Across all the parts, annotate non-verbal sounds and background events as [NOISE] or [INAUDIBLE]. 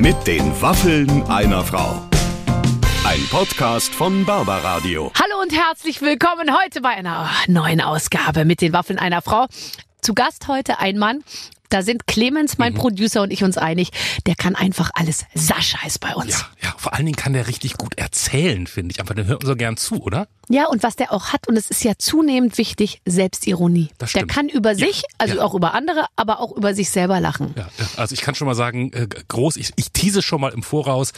Mit den Waffeln einer Frau. Ein Podcast von Barbaradio. Hallo und herzlich willkommen heute bei einer neuen Ausgabe mit den Waffeln einer Frau. Zu Gast heute ein Mann, da sind Clemens, mein Producer und ich uns einig, der kann einfach alles. Sascha ist bei uns. Ja, ja, vor allen Dingen kann der richtig gut erzählen, finde ich. Einfach, der hört uns so gern zu, oder? Ja, und was der auch hat, und es ist ja zunehmend wichtig, Selbstironie. Das der stimmt. kann über Ja, sich, also ja. auch über andere, aber auch über sich selber lachen. Ja, also ich kann schon mal sagen, äh, groß, ich, ich tease schon mal im Voraus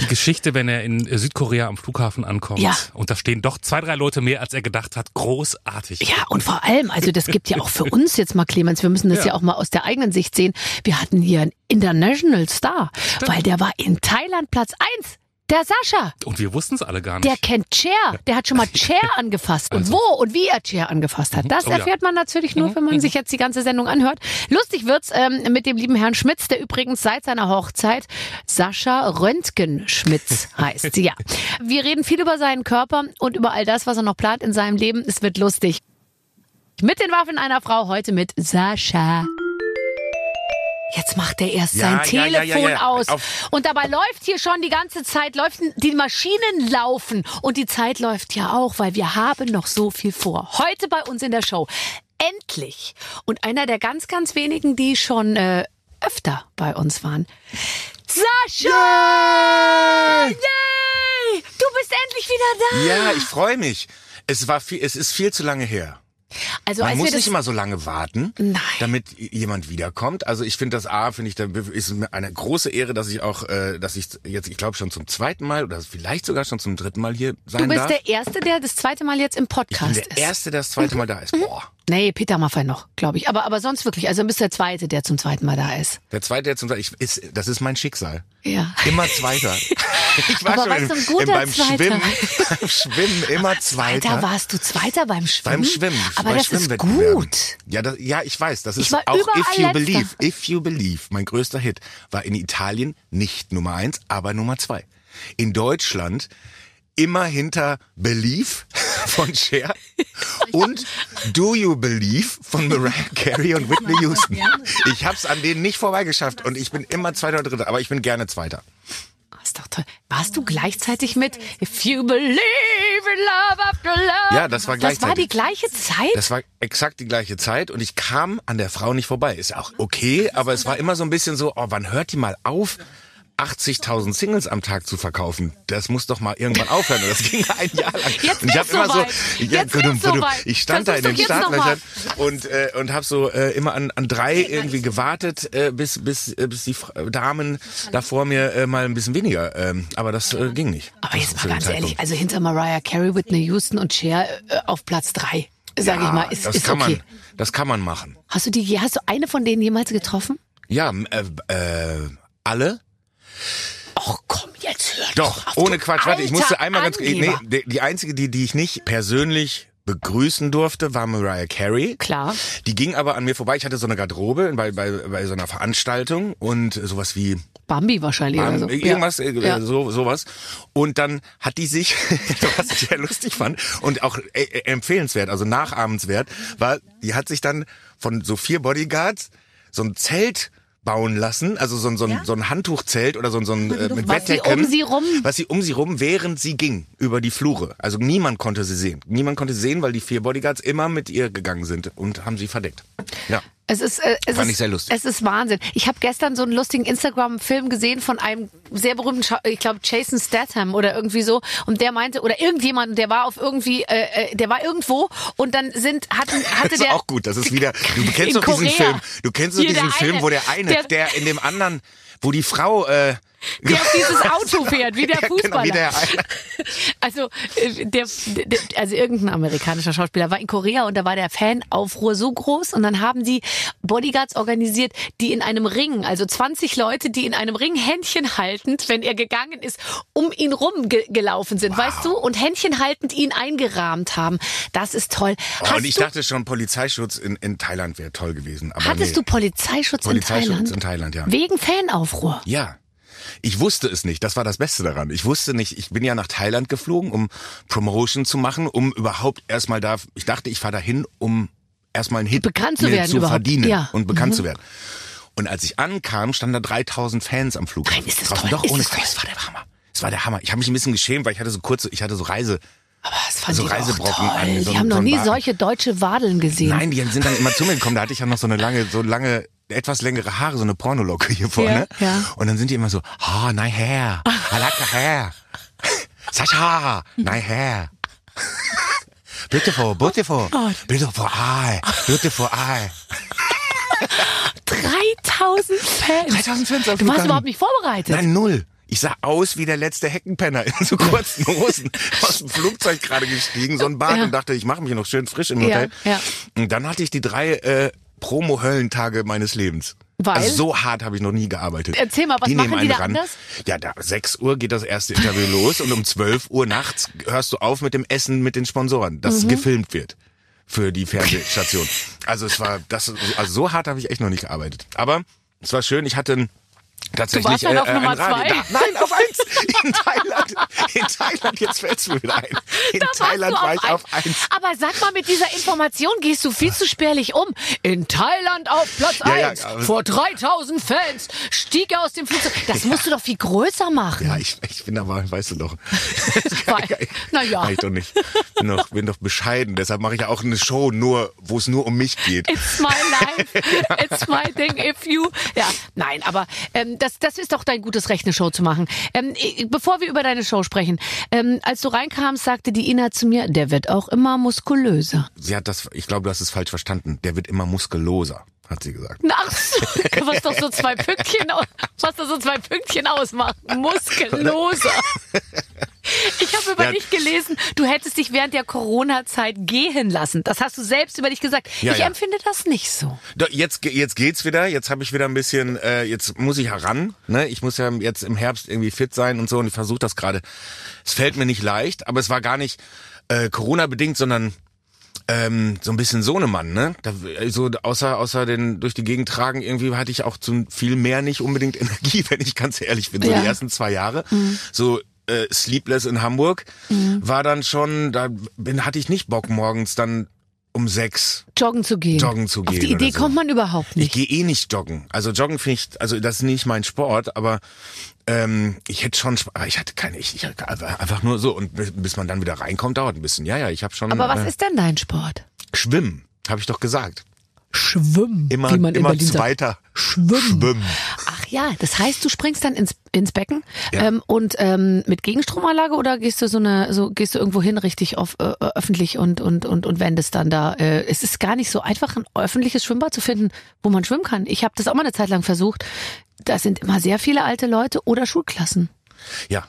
die Geschichte, wenn er in Südkorea am Flughafen ankommt. Ja. Und da stehen doch zwei, drei Leute mehr, als er gedacht hat. Großartig. Ja, und vor allem, also das gibt ja auch für uns jetzt mal, Clemens, wir müssen das ja, Ja. auch mal aus der eigenen Sicht sehen. Wir hatten hier einen International Star, weil der war in Thailand Platz eins. Der Sascha. Und wir wussten es alle gar nicht. Der kennt Chair. Der hat schon mal [LAUGHS] Chair angefasst. Und Also. wo und wie er Chair angefasst hat. Das Oh ja. erfährt man natürlich nur, wenn man sich jetzt die ganze Sendung anhört. Lustig wird's ähm, mit dem lieben Herrn Schmitz, der übrigens seit seiner Hochzeit Sascha Röntgen-Schmitz [LAUGHS] heißt. Ja. Wir reden viel über seinen Körper und über all das, was er noch plant in seinem Leben. Es wird lustig. Mit den Waffen einer Frau heute mit Sascha. Jetzt macht er erst Ja, sein ja, Telefon ja, aus. Auf- Und dabei läuft hier schon die ganze Zeit, läuft, die Maschinen laufen. Und die Zeit läuft ja auch, weil wir haben noch so viel vor. Heute bei uns in der Show. Endlich. Und einer der ganz, ganz wenigen, die schon äh, öfter bei uns waren. Sascha! Yay! Du bist endlich wieder da! Ja, ich freue mich. Es war viel, es ist viel zu lange her. Also Man als muss nicht immer so lange warten, Nein. damit jemand wiederkommt. Also ich finde das A, finde ich, da ist eine große Ehre, dass ich auch, äh, dass ich jetzt, ich glaube schon zum zweiten Mal oder vielleicht sogar schon zum dritten Mal hier sein du bist darf. der Erste, der das zweite Mal jetzt im ich bin Podcast der ist. Erste, der das zweite Mal da ist. [LAUGHS] Boah. Nee, Peter Maffay noch, glaube ich. Aber, aber sonst wirklich. Also du bist der Zweite, der zum zweiten Mal da ist. Der zweite, der zum ich, ist, das ist mein Schicksal. Ja. Immer Zweiter. [LAUGHS] Ich war Aber schon im, du, ein guter beim Zweiter. Schwimmen, [LAUGHS] beim Schwimmen immer Zweiter. Zweiter warst du Zweiter beim Schwimmen? Beim Schwimmen. Aber bei das ist gut. Ja, das, ja, ich weiß. Das ist auch If You Letzter. Believe. If You Believe, mein größter Hit, war in Italien nicht Nummer eins, aber Nummer zwei. In Deutschland immer hinter Believe von Cher und Do You Believe von Mariah Carey und Whitney Houston. Ich hab's an denen nicht vorbeigeschafft und ich bin immer Zweiter oder Dritter, aber ich bin gerne Zweiter. Das ist doch toll. Warst du gleichzeitig mit If You Believe in Love After Love? Ja, das war Das war die gleichzeitig. gleiche Zeit? Das war exakt die gleiche Zeit und ich kam an der Frau nicht vorbei. Ist auch okay, aber es war immer so ein bisschen so, oh, wann hört die mal auf? 80.000 Singles am Tag zu verkaufen, das muss doch mal irgendwann aufhören. Und das ging [LAUGHS] ein Jahr lang. Jetzt und ich wär's hab immer so, ja, gudum, gudum. ich stand da in den. Startlöchern und äh, und habe so äh, immer an, an drei irgendwie gewartet, äh, bis bis äh, bis die Fra- Damen da vor mir äh, mal ein bisschen weniger. Ähm, aber das äh, ging nicht. Aber jetzt mal ganz Zeitpunkt. ehrlich, also hinter Mariah Carey, Whitney Houston und Cher äh, auf Platz drei, sage ich mal, ist, das ist kann okay. man, das kann man machen. Hast du die, hast du eine von denen jemals getroffen? Ja, äh, äh, alle. Och komm, jetzt hör Doch, auf, ohne Quatsch. Warte, ich musste einmal ganz nee, die, die einzige, die, die ich nicht persönlich begrüßen durfte, war Mariah Carey. Klar. Die ging aber an mir vorbei. Ich hatte so eine Garderobe bei, bei, bei so einer Veranstaltung und sowas wie Bambi wahrscheinlich oder so. irgendwas, ja. äh, Ja. so, sowas. Und dann hat die sich, [LAUGHS] was ich sehr lustig fand und auch äh, äh, empfehlenswert, also nachahmenswert, war, die hat sich dann von so vier Bodyguards so ein Zelt bauen lassen, also so ein, so ein, so ein Handtuchzelt oder so ein, so ein äh, mit Was sie Bettdecken. um sie rum- Was sie um sie rum, während sie ging, über die Flure. Also niemand konnte sie sehen. Niemand konnte sie sehen, weil die vier Bodyguards immer mit ihr gegangen sind und haben sie verdeckt. Ja. Es ist, äh, es Fand ist, ich sehr lustig. Es ist Wahnsinn. Ich habe gestern so einen lustigen Instagram-Film gesehen von einem sehr berühmten, Schau ich glaube Jason Statham oder irgendwie so. Und der meinte oder irgendjemand, der war auf irgendwie, äh, äh, der war irgendwo und dann sind hatten [LAUGHS] hatte Das ist der auch gut. Das ist wieder. Du kennst doch diesen. Film. Du kennst doch diesen Film, wo der eine, der- der, in dem anderen, wo die Frau. Äh, der auf dieses [LAUGHS] Auto fährt, wie der Ja, genau, Fußballer. wie der. [LAUGHS] Also, äh, der, der, also irgendein amerikanischer Schauspieler war in Korea und da war der Fanaufruhr so groß und dann haben die Bodyguards organisiert, die in einem Ring, also 20 Leute, die in einem Ring Händchen haltend, wenn er gegangen ist, um ihn rum ge gelaufen sind, weißt du, und Händchen haltend ihn eingerahmt haben. Das ist toll. Oh, und ich dachte schon, Polizeischutz in, in Thailand wäre toll gewesen. Hattest nee. du Polizeischutz, Polizeischutz in Thailand? in Thailand, ja. Wegen Fanaufruhr. Ja. Ich wusste es nicht. Das war das Beste daran. Ich wusste nicht, ich bin ja nach Thailand geflogen, um Promotion zu machen, um überhaupt erstmal da, ich dachte, ich fahre dahin, um erstmal einen Hit Bekannt zu werden zu überhaupt. verdienen Ja. und bekannt Mhm. zu werden. Und als ich ankam, standen da 3000 Fans am Flughafen. Nein, ist das Draußen. toll, Doch, ist ohne das Quatsch. Es war der Hammer. Es war der Hammer. Ich habe mich ein bisschen geschämt, weil ich hatte so kurze, ich hatte so Reise. Aber das fand So ich auch Reisebrocken toll. an, so die haben so noch nie solche deutsche Wadeln gesehen. Nein, die sind dann immer zu mir gekommen. Da hatte ich ja noch so eine lange, so lange, etwas längere Haare, so eine Pornolocke hier vorne. Ja, ja. Und dann sind die immer so, ah, nein, hair. I like the hair. [LAUGHS] Sascha, nein, hair. Beautiful, beautiful. Oh. Beautiful eye. Beautiful eye. 3000 Fans. 3000 Fans am Du warst überhaupt nicht vorbereitet. Nein, null. Ich sah aus wie der letzte Heckenpenner in so kurzen Hosen aus dem Flugzeug gerade gestiegen, so ein Bad Ja. und dachte, ich mache mich noch schön frisch im Ja, Hotel. ja. Und dann hatte ich die drei äh, Promo-Höllentage meines Lebens. Weil? Also so hart habe ich noch nie gearbeitet. Erzähl mal, was die machen die da ran. anders? Ja, da 6 Uhr geht das erste Interview [LAUGHS] los und um 12 Uhr nachts hörst du auf mit dem Essen mit den Sponsoren, das Mhm. gefilmt wird für die Fernsehstation. Also es war das also so hart habe ich echt noch nicht gearbeitet. Aber es war schön, ich hatte ein Tatsächlich, Du warst dann auf äh, Nummer zwei? Da, nein, auf eins. In Thailand. In Thailand, jetzt fällt's mir wieder ein. In Da Thailand du war ich auf eins. Aber sag mal, mit dieser Information gehst du viel zu spärlich um. In Thailand auf Platz Ja, ja, 1 aber- vor 3000 Fans stieg er aus dem Flugzeug. Das musst du doch viel größer machen. Ja, ich, ich bin aber, weißt du doch. [LAUGHS] Weil- na ja. Kann ich doch nicht. Bin doch, bin doch bescheiden. Deshalb mache ich ja auch eine Show, nur, wo es nur um mich geht. It's my life. [LAUGHS] It's my thing. If you. Ja, nein, aber ähm, das, das ist doch dein gutes Recht, eine Show zu machen. Ähm, bevor wir über deine Show sprechen, ähm, als du reinkamst, sagte die Ina zu mir, der wird auch immer muskulöser. Sie hat das, ich glaube, du hast es falsch verstanden. Der wird immer muskuloser, hat sie gesagt. Ach so, was doch so zwei Pünktchen, was doch so zwei Pünktchen ausmacht. Muskelloser. Ich habe über Ja. dich gelesen, du hättest dich während der Corona-Zeit gehen lassen. Das hast du selbst über dich gesagt. Ja, ich ja. empfinde das nicht so. Doch, Jetzt, jetzt geht's wieder. Jetzt habe ich wieder ein bisschen, äh, jetzt muss ich heran. Ne? Ich muss ja jetzt im Herbst irgendwie fit sein und so und ich versuche das gerade. Es fällt mir nicht leicht, aber es war gar nicht äh, Corona-bedingt, sondern ähm, so ein bisschen Sohnemann, ne? Da, so außer außer den durch die Gegend tragen irgendwie hatte ich auch zu viel mehr nicht unbedingt [LAUGHS] Energie, wenn ich ganz ehrlich bin. So Ja. die ersten zwei Jahre, so äh, Sleepless in Hamburg, war dann schon, da bin, hatte ich nicht Bock morgens dann um sechs Joggen zu gehen. Joggen zu Auf gehen die oder Idee so. kommt man überhaupt ich nicht. gehe eh nicht joggen. Also joggen finde ich, also das ist nicht mein Sport, aber ähm, ich hätte schon, aber ich hatte keine, ich, ich einfach nur so und bis, man dann wieder reinkommt, dauert ein bisschen. Ja, ja, ich habe schon. Aber was äh, ist denn dein Sport? Schwimmen, habe ich doch gesagt. Schwimmen. Immer, wie man immer zweiter. Schwimmen. Schwimmen. Ach ja, das heißt, du springst dann ins, ins Becken Ja. ähm, und ähm, mit Gegenstromanlage oder gehst du so eine, so gehst du irgendwo hin richtig auf äh, öffentlich und und und und wendest dann da. Äh, es ist gar nicht so einfach, ein öffentliches Schwimmbad zu finden, wo man schwimmen kann. Ich habe das auch mal eine Zeit lang versucht. Da sind immer sehr viele alte Leute oder Schulklassen. Ja,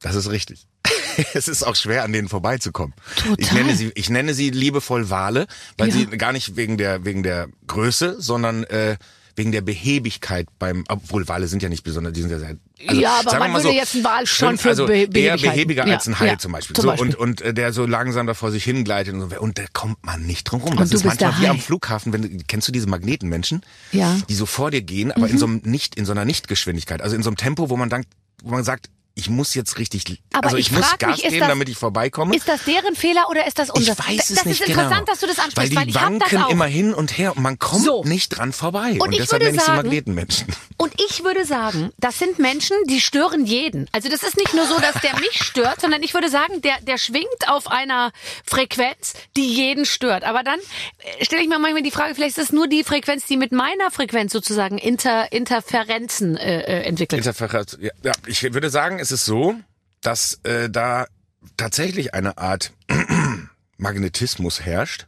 das ist richtig. [LAUGHS] es ist auch schwer, an denen vorbeizukommen. Total. Ich nenne sie, ich nenne sie liebevoll Wale, weil Ja. sie gar nicht wegen der wegen der Größe, sondern äh, wegen der Behebigkeit beim, obwohl Wale sind ja nicht besonders, die sind ja sehr. Ja, aber sagen wir man mal würde so, jetzt einen Wal schon für also Be- eher behäbiger als ein Hai ja, zum Beispiel. zum so, Beispiel. Und, und äh, der so langsam da vor sich hingleitet und so. Und da kommt man nicht drum rum. Und Das ist manchmal wie am Flughafen, wenn du, kennst du diese Magnetenmenschen? Ja. Mhm. Die so vor dir gehen, aber in so einem nicht, in so einer Nichtgeschwindigkeit. Also in so einem Tempo, wo man denkt, wo man sagt, ich muss jetzt richtig, Aber also ich, ich muss Gas mich, geben, das- damit ich vorbeikomme. Ist das deren Fehler oder ist das unser? ich weiß es das nicht ist genau. interessant, dass du das ansprichst, weil die weil, wanken immer hin und her und man kommt So. nicht dran vorbei. Und Und, ich deshalb würde nenne ich sie sagen- Magnetenmenschen. Und ich würde sagen, das sind Menschen, die stören jeden. Also das ist nicht nur so, dass der mich stört, sondern ich würde sagen, der, der schwingt auf einer Frequenz, die jeden stört. Aber dann äh, stelle ich mir manchmal die Frage, vielleicht ist es nur die Frequenz, die mit meiner Frequenz sozusagen Inter, Interferenzen äh, äh, entwickelt. Interferenz. Ja, ja, ich würde sagen, es ist so, dass äh, da tatsächlich eine Art [CLEARS THROAT] Magnetismus herrscht,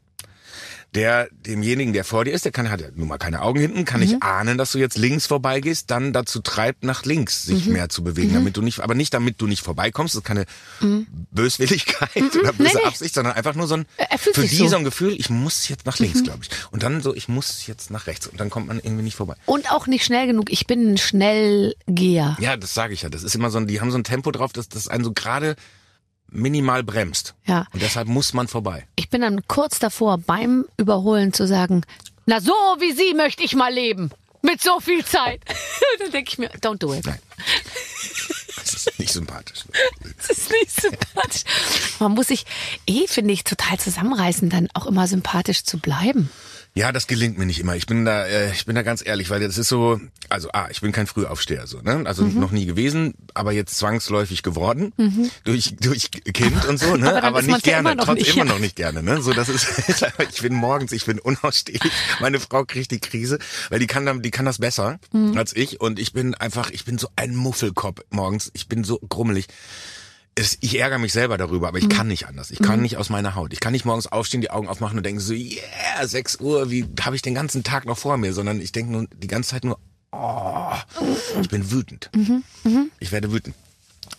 der demjenigen, der vor dir ist, der kann hat ja nun mal keine Augen hinten, kann Mhm. nicht ahnen, dass du jetzt links vorbeigehst, dann dazu treibt, nach links sich Mhm. mehr zu bewegen, damit du nicht, aber nicht damit du nicht vorbeikommst, das ist keine Böswilligkeit oder böse Mhm. Nee. Absicht, sondern einfach nur so ein, für die so. Mhm. so ein Gefühl, ich muss jetzt nach links, glaube ich. Und dann so, ich muss jetzt nach rechts und dann kommt man irgendwie nicht vorbei. Und auch nicht schnell genug. Ich bin ein Schnellgeher. Ja, das sage ich ja. Das ist immer so, ein, die haben so ein Tempo drauf, dass das einen so gerade minimal bremst. Ja. Und deshalb muss man vorbei. Ich bin dann kurz davor, beim Überholen zu sagen, na so wie Sie möchte ich mal leben. Mit so viel Zeit. [LAUGHS] dann denke ich mir, don't do it. Nein. Das ist nicht sympathisch. Das ist nicht sympathisch. Man muss sich eh, finde ich, total zusammenreißen, dann auch immer sympathisch zu bleiben. Ja, das gelingt mir nicht immer. Ich bin da, äh, ich bin da ganz ehrlich, weil das ist so, also ah, ich bin kein Frühaufsteher so, ne? Also Mhm. noch nie gewesen, aber jetzt zwangsläufig geworden durch durch Kind und so, ne? Aber aber nicht ja gerne, immer noch trotz nicht, immer ja. noch nicht gerne, ne? So das ist, [LAUGHS] ich bin morgens, ich bin unausstehlich. Meine Frau kriegt die Krise, weil die kann dann, die kann das besser Mhm. als ich und ich bin einfach, ich bin so ein Muffelkopf morgens. Ich bin so grummelig. Es, ich ärgere mich selber darüber, aber ich kann nicht anders. Ich kann nicht aus meiner Haut. Ich kann nicht morgens aufstehen, die Augen aufmachen und denken so, yeah, 6 Uhr, wie habe ich den ganzen Tag noch vor mir? Sondern ich denke nur die ganze Zeit nur, oh, ich bin wütend. Ich werde wütend.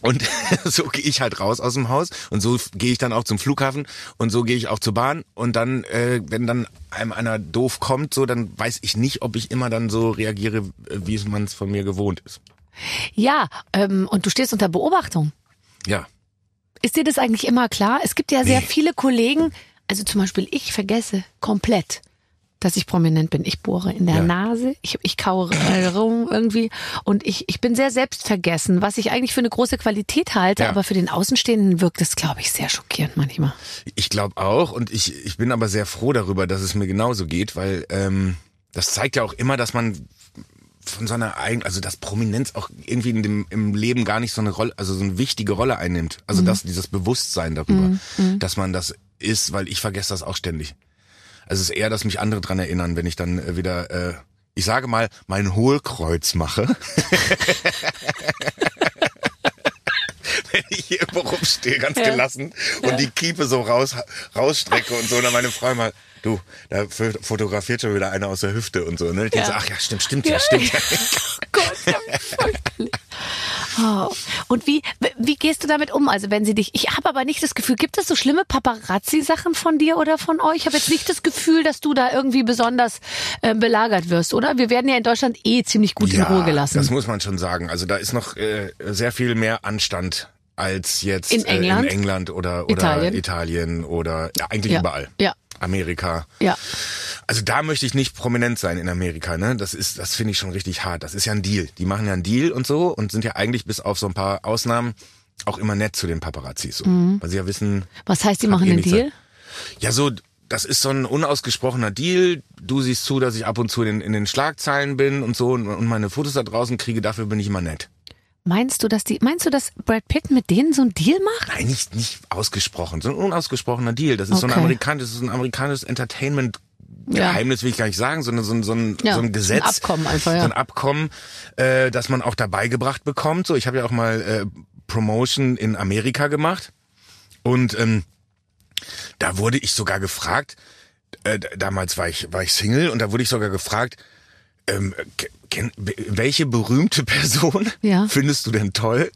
Und [LAUGHS] so gehe ich halt raus aus dem Haus und so gehe ich dann auch zum Flughafen und so gehe ich auch zur Bahn und dann, äh, wenn dann einem einer doof kommt, so dann weiß ich nicht, ob ich immer dann so reagiere, äh, wie es man es von mir gewohnt ist. Ja, ähm, und du stehst unter Beobachtung. Ja. Ist dir das eigentlich immer klar? Es gibt ja sehr Nee. viele Kollegen, also zum Beispiel ich vergesse komplett, dass ich prominent bin. Ich bohre in der Ja. Nase, ich, ich kaue äh, rum irgendwie und ich, ich bin sehr selbstvergessen, was ich eigentlich für eine große Qualität halte, Ja. aber für den Außenstehenden wirkt es, glaube ich, sehr schockierend manchmal. Ich glaube auch und ich, ich bin aber sehr froh darüber, dass es mir genauso geht, weil ähm, das zeigt ja auch immer, dass man von so einer eigen, also dass Prominenz auch irgendwie in dem im Leben gar nicht so eine Rolle, also so eine wichtige Rolle einnimmt. Also dass dieses Bewusstsein darüber, dass man das ist, weil ich vergesse das auch ständig. Also es ist eher, dass mich andere dran erinnern, wenn ich dann äh, wieder, äh, ich sage mal, mein Hohlkreuz mache. [LAUGHS] [LAUGHS] [LAUGHS] wenn ich hier irgendwo rumstehe, ganz Ja. gelassen und die Kiepe so raus, rausstrecke und so, und dann meine Frau mal, du, da fotografiert schon wieder einer aus der Hüfte und so, ne? Ich Ja. so, ach ja, stimmt, stimmt, ja, stimmt. Ja. [LAUGHS] Oh Gott, ja, fürchterlich. Oh. Und wie, wie gehst du damit um? Also wenn sie dich, ich habe aber nicht das Gefühl, gibt es so schlimme Paparazzi-Sachen von dir oder von euch? Ich habe jetzt nicht das Gefühl, dass du da irgendwie besonders äh, belagert wirst, oder? Wir werden ja in Deutschland eh ziemlich gut in Ruhe gelassen. das muss man schon sagen. Also da ist noch äh, sehr viel mehr Anstand als jetzt In England? Äh, in England oder, oder Italien? Italien, oder ja, eigentlich Ja. überall. Ja. Amerika. ja. Also da möchte ich nicht prominent sein in Amerika, ne? Das ist, das finde ich schon richtig hart. Das ist ja ein Deal. Die machen ja einen Deal und so und sind ja eigentlich bis auf so ein paar Ausnahmen auch immer nett zu den Paparazzis, so. Mhm. weil sie ja wissen, Was heißt, die machen einen Deal? ja so, das ist so ein unausgesprochener Deal. Du siehst zu, dass ich ab und zu in, in den Schlagzeilen bin und so und, und meine Fotos da draußen kriege. Dafür bin ich immer nett. Meinst du, dass die, meinst du, dass Brad Pitt mit denen so einen Deal macht? Nein, nicht, nicht ausgesprochen, so ein unausgesprochener Deal. Das ist so ein Okay. amerikanisches, ist ein amerikanisches Entertainment. Ja. Geheimnis will ich gar nicht sagen, sondern so ein, so ein, Ja, so ein Gesetz. ein Abkommen einfach, ja. So ein Abkommen, äh, das man auch dabei gebracht bekommt. So, ich habe ja auch mal äh, Promotion in Amerika gemacht. Und ähm, da wurde ich sogar gefragt, äh, damals war ich, war ich Single und da wurde ich sogar gefragt, ähm, welche berühmte [LAUGHS] Person Ja. findest du denn toll?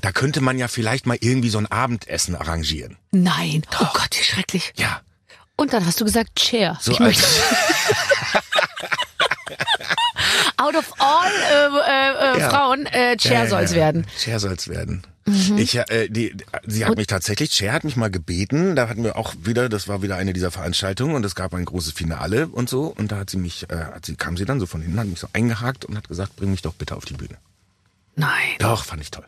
Da könnte man ja vielleicht mal irgendwie so ein Abendessen arrangieren. Nein. Oh Gott, wie schrecklich. Ja. Und dann hast du gesagt, Chair. So ich möchte, [LAUGHS] [LAUGHS] out of all äh, äh, äh, Ja. Frauen, äh, Chair Ja, ja, soll's werden. Cher soll's werden. Mhm. Ich, äh, die, sie hat mich tatsächlich, Cher hat mich mal gebeten, da hatten wir auch wieder, das war wieder eine dieser Veranstaltungen und es gab ein großes Finale und so und da hat sie mich, äh, hat sie, kam sie dann so von hinten, hat mich so eingehakt und hat gesagt, bring mich doch bitte auf die Bühne. Nein. Doch, fand ich toll.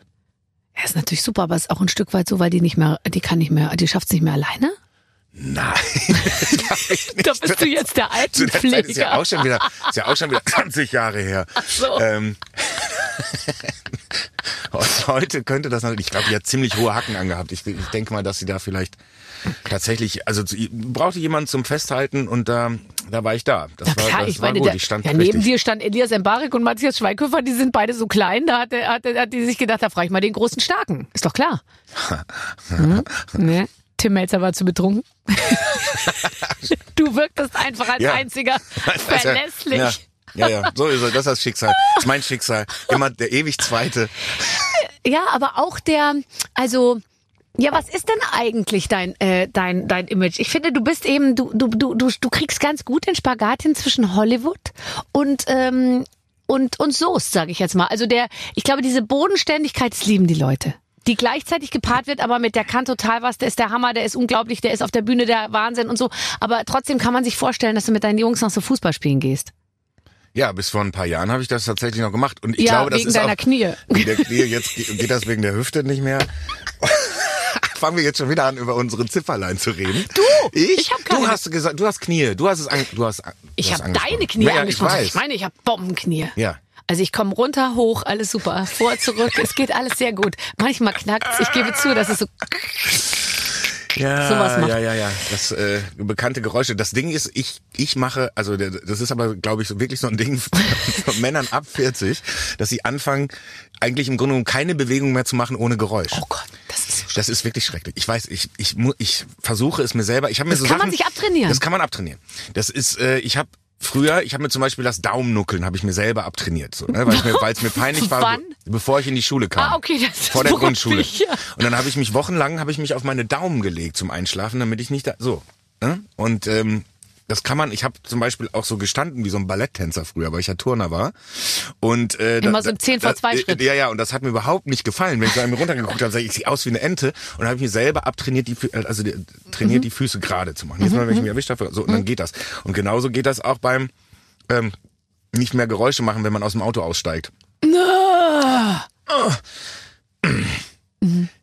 Ja, ist natürlich super, aber ist auch ein Stück weit so, weil die nicht mehr, die kann nicht mehr, die schafft's nicht mehr alleine. Nein. [LAUGHS] [LAUGHS] Da bist du jetzt der Zu der Zeit ist ja Altenpfleger. auch schon wieder, ist ja auch schon wieder 20 Jahre her. so. Ähm, [LAUGHS] heute könnte das natürlich, ich glaube, die hat ziemlich hohe Hacken angehabt. Ich, ich denke mal, dass sie da vielleicht tatsächlich, also brauchte jemanden zum Festhalten und da, da war ich da. Das Na war, klar, das ich war meine, gut. der, ich stand ja, neben dir stand Elias Mbarek und Matthias Schweighöfer, die sind beide so klein, da hat, der- hat, der- hat die sich gedacht, da frage ich mal den großen Starken. Ist doch klar. Hm? Ne? Tim Melzer war zu betrunken. [LAUGHS] du wirktest einfach als Ja. einziger verlässlich. Ja, ja, ja, so ist es. Das ist das Schicksal. Das ist mein Schicksal. Immer der ewig Zweite. Ja, aber auch der, also, ja, was ist denn eigentlich dein, äh, dein, dein Image? Ich finde, du bist eben, du, du, du, du, du kriegst ganz gut den Spagat hin zwischen Hollywood und, ähm, und, und Soest, sage ich jetzt mal. Also der, ich glaube, diese Bodenständigkeit, das lieben die Leute. Die gleichzeitig gepaart wird, aber mit der kann total was, der ist der Hammer, der ist unglaublich, der ist auf der Bühne der Wahnsinn und so. Aber trotzdem kann man sich vorstellen, dass du mit deinen Jungs noch so Fußball spielen gehst. Ja, bis vor ein paar Jahren habe ich das tatsächlich noch gemacht. Und ich ja, glaube, das wegen ist deiner auch, Knie. Wegen der Knie, jetzt ge- geht das wegen der Hüfte nicht mehr. [LAUGHS] fangen wir jetzt schon wieder an, über unsere Zifferlein zu reden. Du! Ich? Ich hab keine. Du hast gesagt, du hast Knie. Du hast es an, du hast, du Ich habe deine Knie ja, angesprochen. Ich Ich, meine, ich habe Bombenknie. Ja. Also ich komme runter, hoch, alles super. Vor, zurück, es geht alles sehr gut. Manchmal knackt's. Ich gebe zu, dass es so Ja, sowas macht. ja, ja, ja. Das äh, bekannte Geräusche. Das Ding ist, ich ich mache, also das ist aber, glaube ich, so wirklich so ein Ding von [LAUGHS] Männern ab 40, dass sie anfangen, eigentlich im Grunde genommen keine Bewegung mehr zu machen ohne Geräusch. Oh Gott, das ist so Das ist wirklich schrecklich. Ich weiß, ich ich ich versuche es mir selber. Ich habe mir Das so kann man Sachen, sich abtrainieren. Das kann man abtrainieren. Das ist, äh, ich habe früher, ich habe mir zum Beispiel das Daumennuckeln habe ich mir selber abtrainiert, so, ne, weil es mir, [LAUGHS] weil es mir peinlich war, Wann? bevor ich in die Schule kam. Ah, okay, das ist vor der [LAUGHS] Grundschule. ja. Und dann habe ich mich wochenlang habe ich mich auf meine Daumen gelegt zum Einschlafen, damit ich nicht da so. Ne? Und ähm, das kann man, ich habe zum Beispiel auch so gestanden wie so ein Balletttänzer früher, weil ich ja Turner war. Und äh, Immer so im 10 vor 2 äh, Schritt. Ja, ja, und das hat mir überhaupt nicht gefallen. Wenn ich so an mir runtergeguckt habe, sag ich, ich sehe aus wie eine Ente. Und habe ich mir selber abtrainiert, die, Fü- also die, trainiert, die Füße gerade zu machen. Jetzt mal, wenn ich mich erwischt habe, so, und dann geht das. Und genauso geht das auch beim ähm, nicht mehr Geräusche machen, wenn man aus dem Auto aussteigt.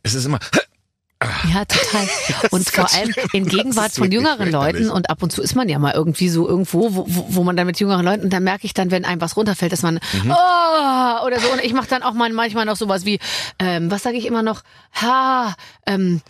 Es ist immer, Ja, total. [LAUGHS] Und vor allem in Gegenwart von jüngeren Leuten und ab und zu ist man ja mal irgendwie so irgendwo, wo, wo wo man dann mit jüngeren Leuten und dann merke ich dann, wenn einem was runterfällt, dass man Mhm. oh, oder so. Und ich mache dann auch mal manchmal noch sowas wie ähm, was sage ich immer noch? Ha ähm,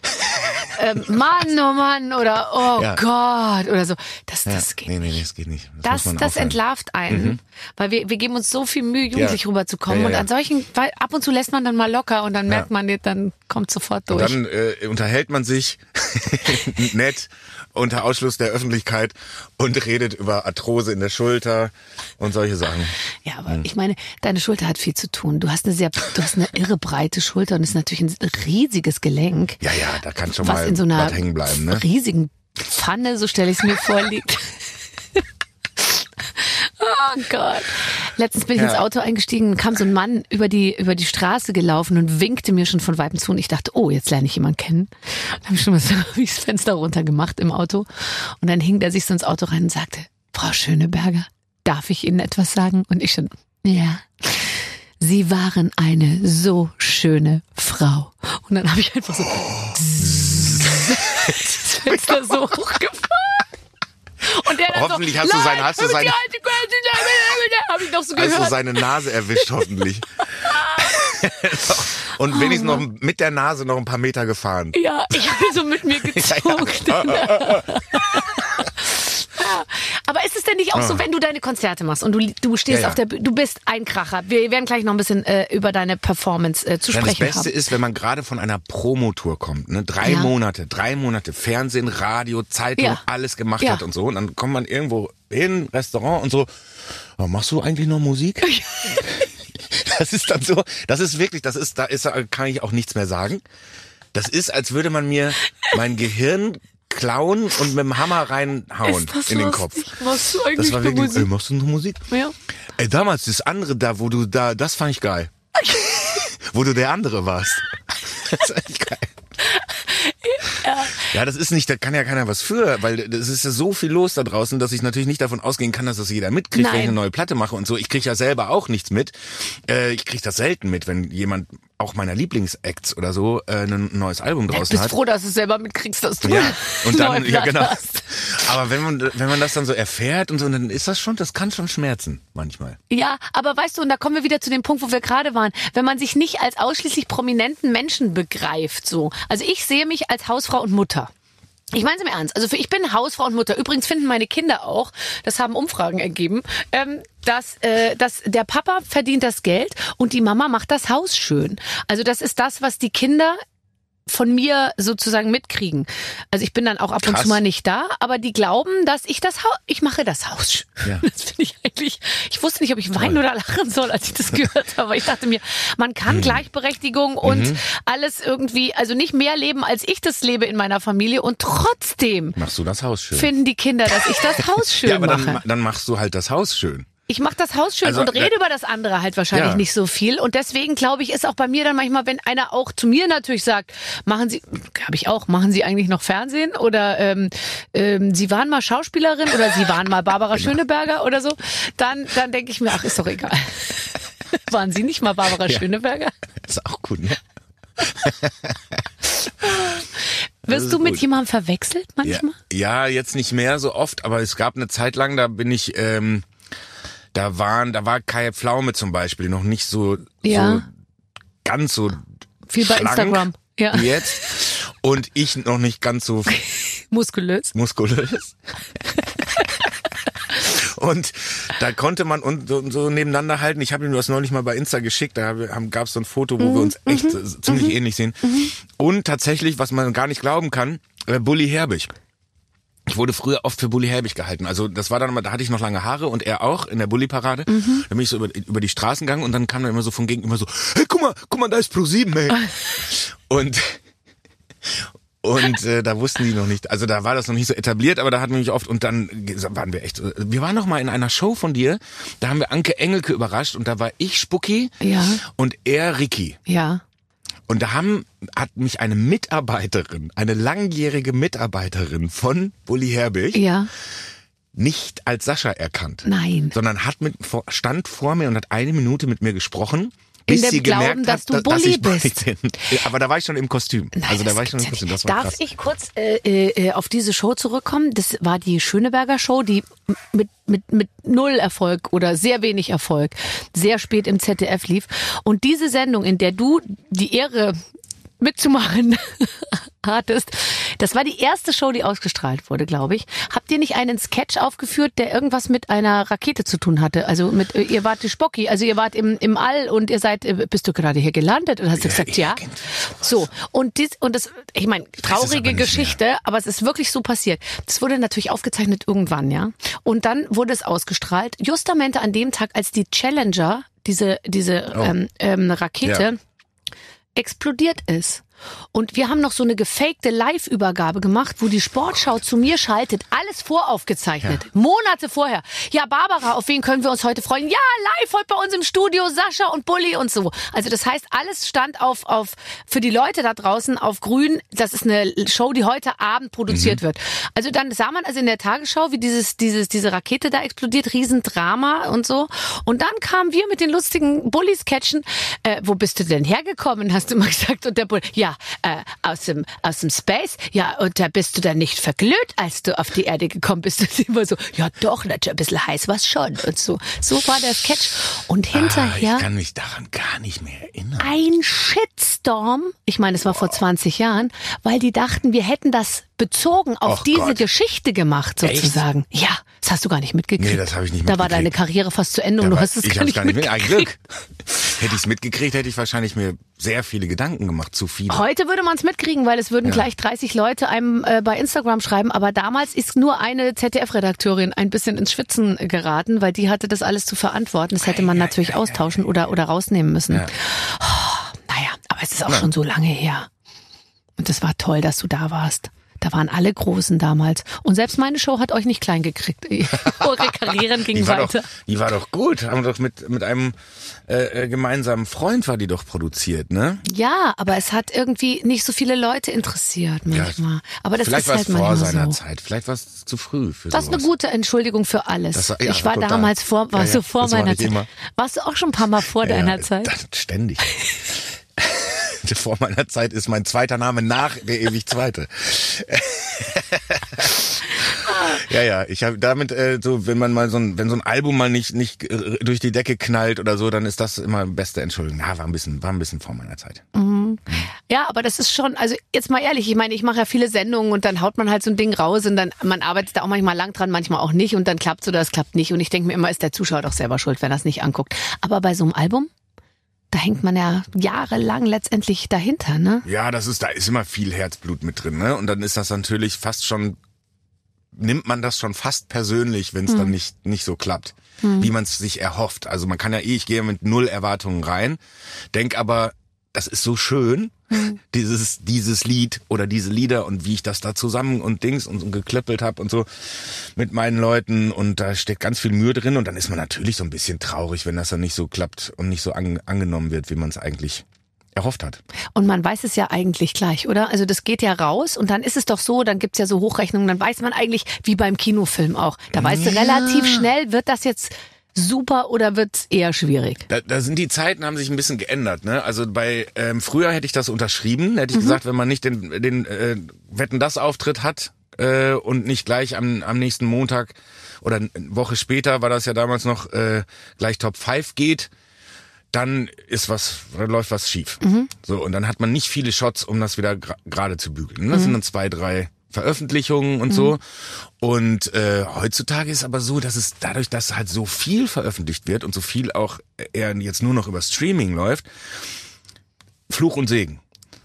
ähm, Mann oh Mann oder oh Ja. Gott oder so. Das ja, das geht nee, nee, nee, das geht nicht. Das, das, das entlarvt einen, weil wir, wir geben uns so viel Mühe, jugendlich Ja. rüberzukommen. Ja, ja, Und ja. an solchen, weil ab und zu lässt man dann mal locker und dann merkt man, dann kommt sofort Und durch. dann äh, unterhält man sich [LAUGHS] nett unter Ausschluss der Öffentlichkeit und redet über Arthrose in der Schulter und solche Sachen. Ja, aber ich meine, deine Schulter hat viel zu tun. Du hast eine sehr, du hast eine irre breite Schulter und ist natürlich ein riesiges Gelenk. Ja, ja, da kann schon mal in so einer hängen bleiben. Ne? riesigen Pfanne, so stelle ich es mir vor, liegt. [LAUGHS] Oh Gott. Letztens bin ich Ja. ins Auto eingestiegen kam so ein Mann über die, über die Straße gelaufen und winkte mir schon von Weitem zu und ich dachte, oh, jetzt lerne ich jemanden kennen. Dann habe ich schon mal so [LAUGHS] das Fenster runter gemacht im Auto und dann hing der sich so ins Auto rein und sagte, Frau Schöneberger, darf ich Ihnen etwas sagen? Und ich schon, ja. Sie waren eine so schöne Frau. Und dann habe ich einfach so [LAUGHS] das Fenster so hochgefahren. Und der dann Hoffentlich so, hast du "Leid, seine- hast du seine- ich noch so Hast du gehört. seine Nase erwischt, hoffentlich. [LAUGHS] und wenigstens noch mit der Nase noch ein paar Meter gefahren. Ja, ich habe so mit mir [LAUGHS] gezogen. Ja. Aber ist es denn nicht auch so, wenn du deine Konzerte machst und du, du stehst Ah. Ja, ja. auf der Bühne, du bist ein Kracher. Wir werden gleich noch ein bisschen äh, über deine Performance äh, zu Ja, das sprechen Beste haben. ist, wenn man gerade von einer Promotour kommt, ne? drei. Monate, drei Monate Fernsehen, Radio, Zeitung, alles gemacht hat und so. Und dann kommt man irgendwo hin, Restaurant und so. "Oh, machst du eigentlich noch Musik? [LAUGHS] Das ist dann so, das ist wirklich, das ist, da ist, kann ich auch nichts mehr sagen. Das ist, als würde man mir mein Gehirn klauen und mit dem Hammer reinhauen in den? Kopf. Machst du eigentlich Das war wirklich, Musik? ey, machst du noch Musik? Ja. Ey, damals das andere da, wo du da, das fand ich geil. [LAUGHS] wo du der andere warst. [LAUGHS] Das ist echt geil. Ja, das ist nicht, da kann ja keiner was für, weil es ist ja so viel los da draußen, dass ich natürlich nicht davon ausgehen kann, dass das jeder mitkriegt, wenn ich Nein. eine neue Platte mache und so. Ich kriege ja selber auch nichts mit. Äh, ich kriege das selten mit, wenn jemand auch meiner Lieblingsacts oder so äh, ein neues Album draußen bist hat. froh, dass du es selber mitkriegst, dass du Ja, [LAUGHS] und dann, neue ja genau. hast. Aber wenn man, wenn man das dann so erfährt und so, dann ist das schon, das kann schon schmerzen, manchmal. Ja, aber weißt du, und da kommen wir wieder zu dem Punkt, wo wir gerade waren, wenn man sich nicht als ausschließlich prominenten Menschen begreift, so. Also ich sehe mich als Hausfrau und Mutter. Ich meine es im Ernst. Also für, ich bin Hausfrau und Mutter. Übrigens finden meine Kinder auch, das haben Umfragen ergeben, ähm, dass, äh, dass der Papa verdient das Geld und die Mama macht das Haus schön. Also das ist das, was die Kinder von mir sozusagen mitkriegen. Also ich bin dann auch ab und Krass. zu mal nicht da, aber die glauben, dass ich das Haus, ich mache das Haus schön. Ja. [LAUGHS] Das finde ich eigentlich, ich wusste nicht, ob ich weinen oder lachen soll, als ich das [LAUGHS] gehört habe. Aber ich dachte mir, man kann Mhm. Gleichberechtigung und alles irgendwie, also nicht mehr leben, als ich das lebe in meiner Familie und trotzdem Machst du das Haus schön? finden die Kinder, dass ich das Haus [LAUGHS] schön ja, aber dann, mache. ma- dann machst du halt das Haus schön. Ich mache das Haus schön Also, und rede über das andere halt wahrscheinlich Ja. nicht so viel. Und deswegen glaube ich, ist auch bei mir dann manchmal, wenn einer auch zu mir natürlich sagt, machen Sie, habe ich auch, machen Sie eigentlich noch Fernsehen oder ähm, ähm, Sie waren mal Schauspielerin oder Sie waren mal Barbara [LAUGHS] Genau. Schöneberger oder so, dann, dann denke ich mir, ach, ist doch egal. [LAUGHS] waren Sie nicht mal Barbara Ja. Schöneberger? [LAUGHS] Ist auch gut, ne? Wirst du mit gut. jemandem verwechselt Ja, manchmal? ja, jetzt nicht mehr so oft, aber es gab eine Zeit lang, da bin ich, ähm, da waren, da war Kai Pflaume zum Beispiel noch nicht so, Ja. so ganz so Viel bei Instagram. Ja. wie jetzt und ich noch nicht ganz so [LAUGHS] Muskulös. muskulös. Und da konnte man uns so, so nebeneinander halten. Ich habe ihm das neulich mal bei Insta geschickt. Da gab es so ein Foto, wo wir uns echt äh, ziemlich ähnlich sehen. Und tatsächlich, was man gar nicht glauben kann, äh, Bully Herbig. Ich wurde früher oft für Bully Herbig gehalten. Also das war dann mal, da hatte ich noch lange Haare und er auch in der Bully-Parade. Da bin ich so über, über die Straßen gegangen und dann kam er immer so von gegenüber so, hey, guck mal, guck mal, da ist Pro7, ey. [LAUGHS] und und äh, da wussten die noch nicht, also da war das noch nicht so etabliert, aber da hatten wir mich oft und dann waren wir echt, wir waren noch mal in einer Show von dir, da haben wir Anke Engelke überrascht und da war ich Spucki Ja. und er Ricky. Ja. Und da haben, hat mich eine Mitarbeiterin, eine langjährige Mitarbeiterin von Bully Herbig Ja. nicht als Sascha erkannt. Nein. Sondern hat mit, stand vor mir und hat eine Minute mit mir gesprochen. In Bis dem sie Glauben, dass hat, du dass Bully ich Bully bist. [LAUGHS] bin. Aber da war ich schon im Kostüm. Nein, also da war ich schon im Kostüm. Das war Darf krass. ich kurz äh, äh, auf diese Show zurückkommen? Das war die Schöneberger Show, die mit, mit, mit null Erfolg oder sehr wenig Erfolg sehr spät im ZDF lief. Und diese Sendung, in der du die Ehre mitzumachen [LAUGHS] hattest, das war die erste Show, die ausgestrahlt wurde, glaube ich. Habt ihr nicht einen Sketch aufgeführt, der irgendwas mit einer Rakete zu tun hatte? Also mit, äh, ihr wart die Spocki, also ihr wart im, im All und ihr seid, äh, bist du gerade hier gelandet? Und hast du gesagt, ja. So, und dies, und das, ich meine, aber traurige nicht Geschichte, aber es ist wirklich so passiert. Das wurde natürlich aufgezeichnet irgendwann, ja. Und dann wurde es ausgestrahlt, justamente an dem Tag, als die Challenger, diese, diese Oh. ähm, ähm, Rakete, Ja. explodiert ist. Und wir haben noch so eine gefakte Live-Übergabe gemacht, wo die Sportschau zu mir schaltet, alles voraufgezeichnet, Monate vorher. Ja, Barbara, auf wen können wir uns heute freuen? Ja, live heute bei uns im Studio, Sascha und Bulli und so. Also das heißt, alles stand auf, auf für die Leute da draußen auf grün. Das ist eine Show, die heute Abend produziert wird. Also dann sah man also in der Tagesschau, wie dieses, dieses, diese Rakete da explodiert, Riesendrama und so. Und dann kamen wir mit den lustigen Bully-Sketchen. Äh, wo bist du denn hergekommen, hast du mal [LAUGHS] gesagt. Und der Bulli, ja, äh, aus, dem, aus dem Space. Ja, und da bist du dann nicht verglüht, als du auf die Erde gekommen bist. [LAUGHS] Und immer so, ja doch, natürlich, ein bisschen heiß war's schon. Und so. So war der Sketch. Und Ah, hinterher ich kann mich daran gar nicht mehr erinnern. ein Shitstorm. Ich meine, es war vor 20 Jahren, weil die dachten, wir hätten das bezogen auf Och diese Gott. Geschichte gemacht, sozusagen. Ja, das hast du gar nicht mitgekriegt. Nee, das habe ich nicht Da war deine mitgekriegt. Karriere fast zu Ende und Da du war- hast es ich gar nicht, gar nicht mit. Ein mitgekriegt. Glück. Hätte ich es mitgekriegt, hätte ich wahrscheinlich mir sehr viele Gedanken gemacht, zu viele. Heute würde man es mitkriegen, weil es würden gleich 30 Leute einem äh, bei Instagram schreiben. Aber damals ist nur eine ZDF-Redakteurin ein bisschen ins Schwitzen geraten, weil die hatte das alles zu verantworten. Das hätte man natürlich austauschen oder, oder rausnehmen müssen. Ja. Oh, naja, aber es ist auch schon so lange her. Und es war toll, dass du da warst. Da waren alle Großen damals. Und selbst meine Show hat euch nicht klein gekriegt. [LAUGHS] Eure Karrieren Die gingen war, doch, weiter. die war doch gut. Haben doch mit, mit einem äh, äh, gemeinsamen Freund war die doch produziert, ne? Ja, aber es hat irgendwie nicht so viele Leute interessiert manchmal. aber das Vielleicht ist war halt es vor manchmal seiner so. Zeit. Vielleicht war es zu früh für Das ist eine sowas. gute Entschuldigung für alles. Das war- ja, ich war total. damals vor, warst Ja, ja, du vor meiner Zeit. immer. Warst du auch schon ein paar Mal vor deiner Ja, Zeit? Ständig. [LAUGHS] Vor meiner Zeit ist mein zweiter Name nach der ewig zweite. ja, ja, ich habe damit äh, so, wenn man mal so ein, wenn so ein Album mal nicht nicht äh, durch die Decke knallt oder so, dann ist das immer beste Entschuldigung. Ja, war ein bisschen, war ein bisschen vor meiner Zeit. Ja, aber das ist schon, also jetzt mal ehrlich, ich meine, ich mache ja viele Sendungen und dann haut man halt so ein Ding raus und dann, man arbeitet da auch manchmal lang dran, manchmal auch nicht und dann klappt's oder es klappt nicht und ich denke mir immer, ist der Zuschauer doch selber schuld, wenn er es nicht anguckt. Aber bei so einem Album, da hängt man ja jahrelang letztendlich dahinter, ne? Ja, das ist, da ist immer viel Herzblut mit drin, ne? Und dann ist das natürlich fast schon, nimmt man das schon fast persönlich, wenn es dann nicht, nicht so klappt, wie man es sich erhofft. Also man kann ja eh, ich gehe mit null Erwartungen rein, denk aber, das ist so schön, dieses, dieses Lied oder diese Lieder und wie ich das da zusammen und Dings und, und geklippelt habe und so mit meinen Leuten und da steckt ganz viel Mühe drin und dann ist man natürlich so ein bisschen traurig, wenn das dann nicht so klappt und nicht so an, angenommen wird, wie man es eigentlich erhofft hat. Und man weiß es ja eigentlich gleich, oder? Also das geht ja raus und dann ist es doch so, dann gibt's ja so Hochrechnungen, dann weiß man eigentlich, wie beim Kinofilm auch. Da weißt du relativ schnell, wird das jetzt super oder wird's eher schwierig? Da, da sind die Zeiten haben sich ein bisschen geändert. Ne? Also bei ähm, früher hätte ich das unterschrieben, hätte ich gesagt, wenn man nicht den, den äh, Wetten das Auftritt hat äh, und nicht gleich am, am nächsten Montag oder eine Woche später war das ja damals noch äh, gleich Top 5 geht, dann ist was, dann läuft was schief. So, und dann hat man nicht viele Shots, um das wieder gerade zu bügeln. Das sind dann zwei, drei Veröffentlichungen und so. Und äh, heutzutage ist aber so, dass es dadurch, dass halt so viel veröffentlicht wird und so viel auch eher jetzt nur noch über Streaming läuft, Fluch und Segen.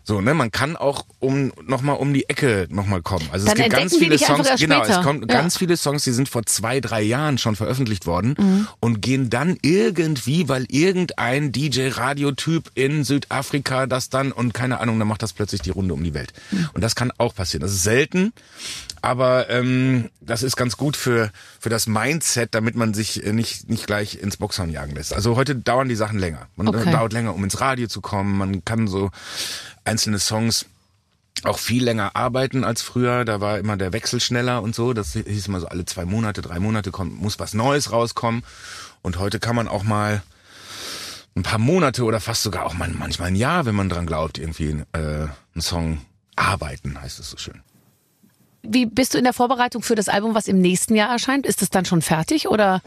So, ne, man kann auch um nochmal um die Ecke nochmal kommen. Also Dann es gibt ganz viele Songs, genau, es kommt Ja. ganz viele Songs, die sind vor zwei, drei Jahren schon veröffentlicht worden Mhm. und gehen dann irgendwie, weil irgendein DJ-Radiotyp in Südafrika das dann und keine Ahnung, dann macht das plötzlich die Runde um die Welt. Mhm. Und das kann auch passieren. Das ist selten, aber ähm, das ist ganz gut für für das Mindset, damit man sich nicht nicht gleich ins Boxhorn jagen lässt. Also heute dauern die Sachen länger. Man Okay. dauert länger, um ins Radio zu kommen. Man kann so einzelne Songs auch viel länger arbeiten als früher. Da war immer der Wechsel schneller und so. Das hieß immer so alle zwei Monate, drei Monate kommt, muss was Neues rauskommen. Und heute kann man auch mal ein paar Monate oder fast sogar auch mal manchmal ein Jahr, wenn man dran glaubt, irgendwie äh, einen Song arbeiten, heißt es so schön. Wie bist du in der Vorbereitung für das Album, was im nächsten Jahr erscheint? Ist es dann schon fertig oder?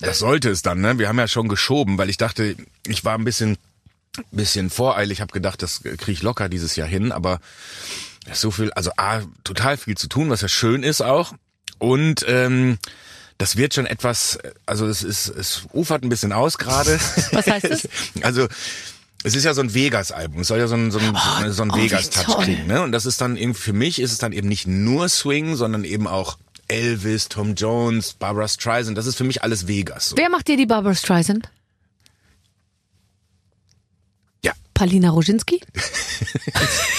Das sollte es dann, ne? Wir haben ja schon geschoben, weil ich dachte, ich war ein bisschen, bisschen voreilig. Ich habe gedacht, das kriege ich locker dieses Jahr hin, aber so viel, also A, total viel zu tun, was ja schön ist auch. Und ähm, das wird schon etwas, also es ist, es ufert ein bisschen aus gerade. Was heißt das? [LAUGHS] Also es ist ja so ein Vegas-Album. Es soll ja so ein, so ein, so ein oh, Vegas-Touch kriegen. Ne? Und das ist dann eben, für mich ist es dann eben nicht nur Swing, sondern eben auch Elvis, Tom Jones, Barbara Streisand. Das ist für mich alles Vegas. So. Wer macht dir die Barbara Streisand? Ja, Palina Roginski? [LAUGHS]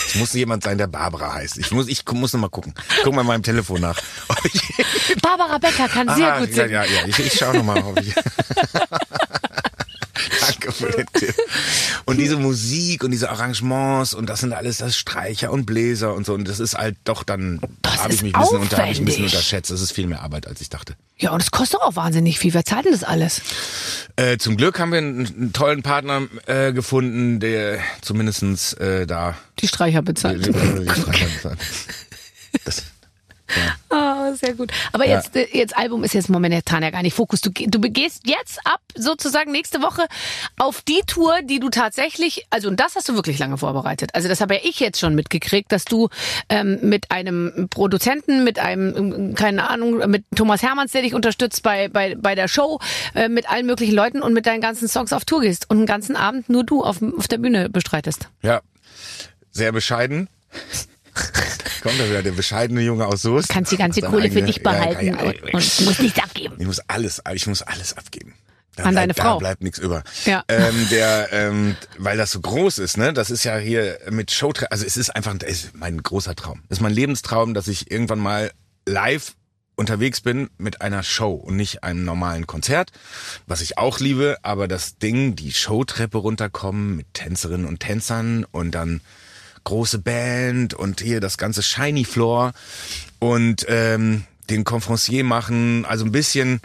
es muss jemand sein, der Barbara heißt. Ich muss, ich muss noch mal gucken. Guck mal in meinem Telefon nach. [LAUGHS] Barbara Becker kann sehr Ah, gut ja, singen. ja, ja. Ich, ich schau noch mal, ob ich. [LAUGHS] Danke für den Tipp. Und diese Musik und diese Arrangements und das sind alles das Streicher und Bläser und so. Und das ist halt doch dann, habe ich mich ein bisschen, unter, hab ich ein bisschen unterschätzt. Das ist viel mehr Arbeit, als ich dachte. Ja, und es kostet auch wahnsinnig viel. Wer zahlt denn das alles? Äh, zum Glück haben wir einen, einen tollen Partner äh, gefunden, der zumindestens äh, da Die Streicher die, bezahlt. die Streicher bezahlt. [LAUGHS] Ah, sehr gut. Aber Ja. jetzt, äh, jetzt Album ist jetzt momentan ja gar nicht Fokus. Du, du begehst jetzt ab, sozusagen nächste Woche, auf die Tour, die du tatsächlich, also und das hast du wirklich lange vorbereitet. Also das habe ja ich jetzt schon mitgekriegt, dass du ähm, mit einem Produzenten, mit einem, ähm, keine Ahnung, mit Thomas Hermanns, der dich unterstützt bei, bei, bei der Show, äh, mit allen möglichen Leuten und mit deinen ganzen Songs auf Tour gehst und einen ganzen Abend nur du auf, auf der Bühne bestreitest. ja, sehr bescheiden. [LAUGHS] Kommt da wieder der bescheidene Junge aus Soest. Kannst die ganze Kohle für dich behalten Ja, ja, ja, und, und musst nichts abgeben. Ich muss alles, ich muss alles abgeben. Da An deine Frau. Da bleibt nichts über. Ja. Ähm, der, ähm, weil das so groß ist, ne? Das ist ja hier mit Show, also es ist einfach, ist mein großer Traum. Es ist mein Lebenstraum, dass ich irgendwann mal live unterwegs bin mit einer Show und nicht einem normalen Konzert, was ich auch liebe, aber das Ding, die Showtreppe runterkommen mit Tänzerinnen und Tänzern und dann große Band und hier das ganze Shiny Floor und ähm, den Conferencier machen, also ein bisschen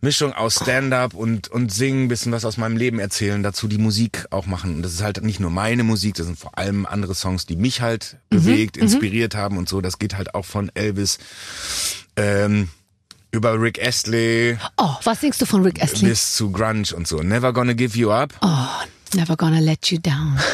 Mischung aus Stand-up und und singen, ein bisschen was aus meinem Leben erzählen, dazu die Musik auch machen. Und das ist halt nicht nur meine Musik, das sind vor allem andere Songs, die mich halt bewegt, inspiriert haben und so. Das geht halt auch von Elvis ähm, über Rick Astley Oh, was singst du von Rick Astley? bis zu Grunge und so. Never Gonna Give You Up. Oh, never gonna let you down. [LAUGHS]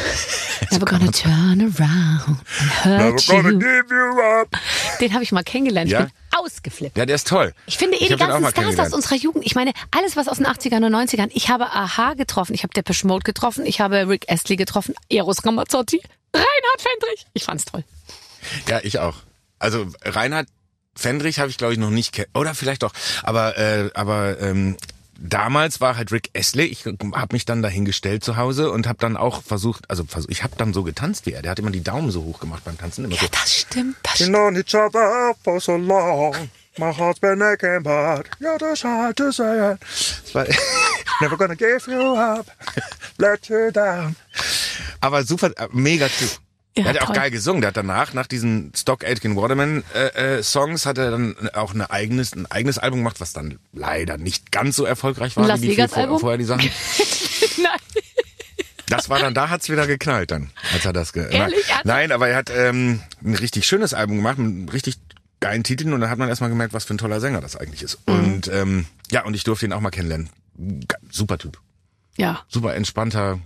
Never gonna turn around and hurt you. give you up. [LAUGHS] Den habe ich mal kennengelernt. Ich Ja? bin ausgeflippt. Ja, der ist toll. Ich finde eh Ich die ganzen Stars aus kennengelernt. unserer Jugend. Ich meine, alles was aus den 80ern und 90ern. Ich habe Aha getroffen, ich habe Depeche Mode getroffen, ich habe Rick Astley getroffen, Eros Ramazzotti, Reinhard Fendrich. Ich fand's toll. Ja, ich auch. Also Reinhard Fendrich habe ich glaube ich noch nicht ke- oder vielleicht doch, aber äh, aber ähm, damals war halt Rick Astley. Ich habe mich dann dahingestellt zu Hause und habe dann auch versucht, also ich habe dann so getanzt wie er. Der hat immer die Daumen so hoch gemacht beim Tanzen. Immer Ja, so. das stimmt. Das We've stimmt. known each other for so long. My heart's been aching, but you're just hard to say it. War- [LAUGHS] Never gonna give you up, let you down. Aber super, äh, mega Typ. Ja, er hat ja auch toll. geil gesungen. Der hat danach, nach diesen Stock Aitken Waterman äh, äh, Songs, hat er dann auch ein eigenes, ein eigenes Album gemacht, was dann leider nicht ganz so erfolgreich war Las wie die Vegas vier vor, Album? vorher die Sachen. [LAUGHS] Nein. Das war dann, da hat's wieder geknallt dann, als er das ge Ehrlich? Nein, aber er hat ähm, ein richtig schönes Album gemacht mit richtig geilen Titeln und dann hat man erstmal gemerkt, was für ein toller Sänger das eigentlich ist. Mhm. Und ähm, ja, und ich durfte ihn auch mal kennenlernen. Super Typ. Ja. Super entspannter,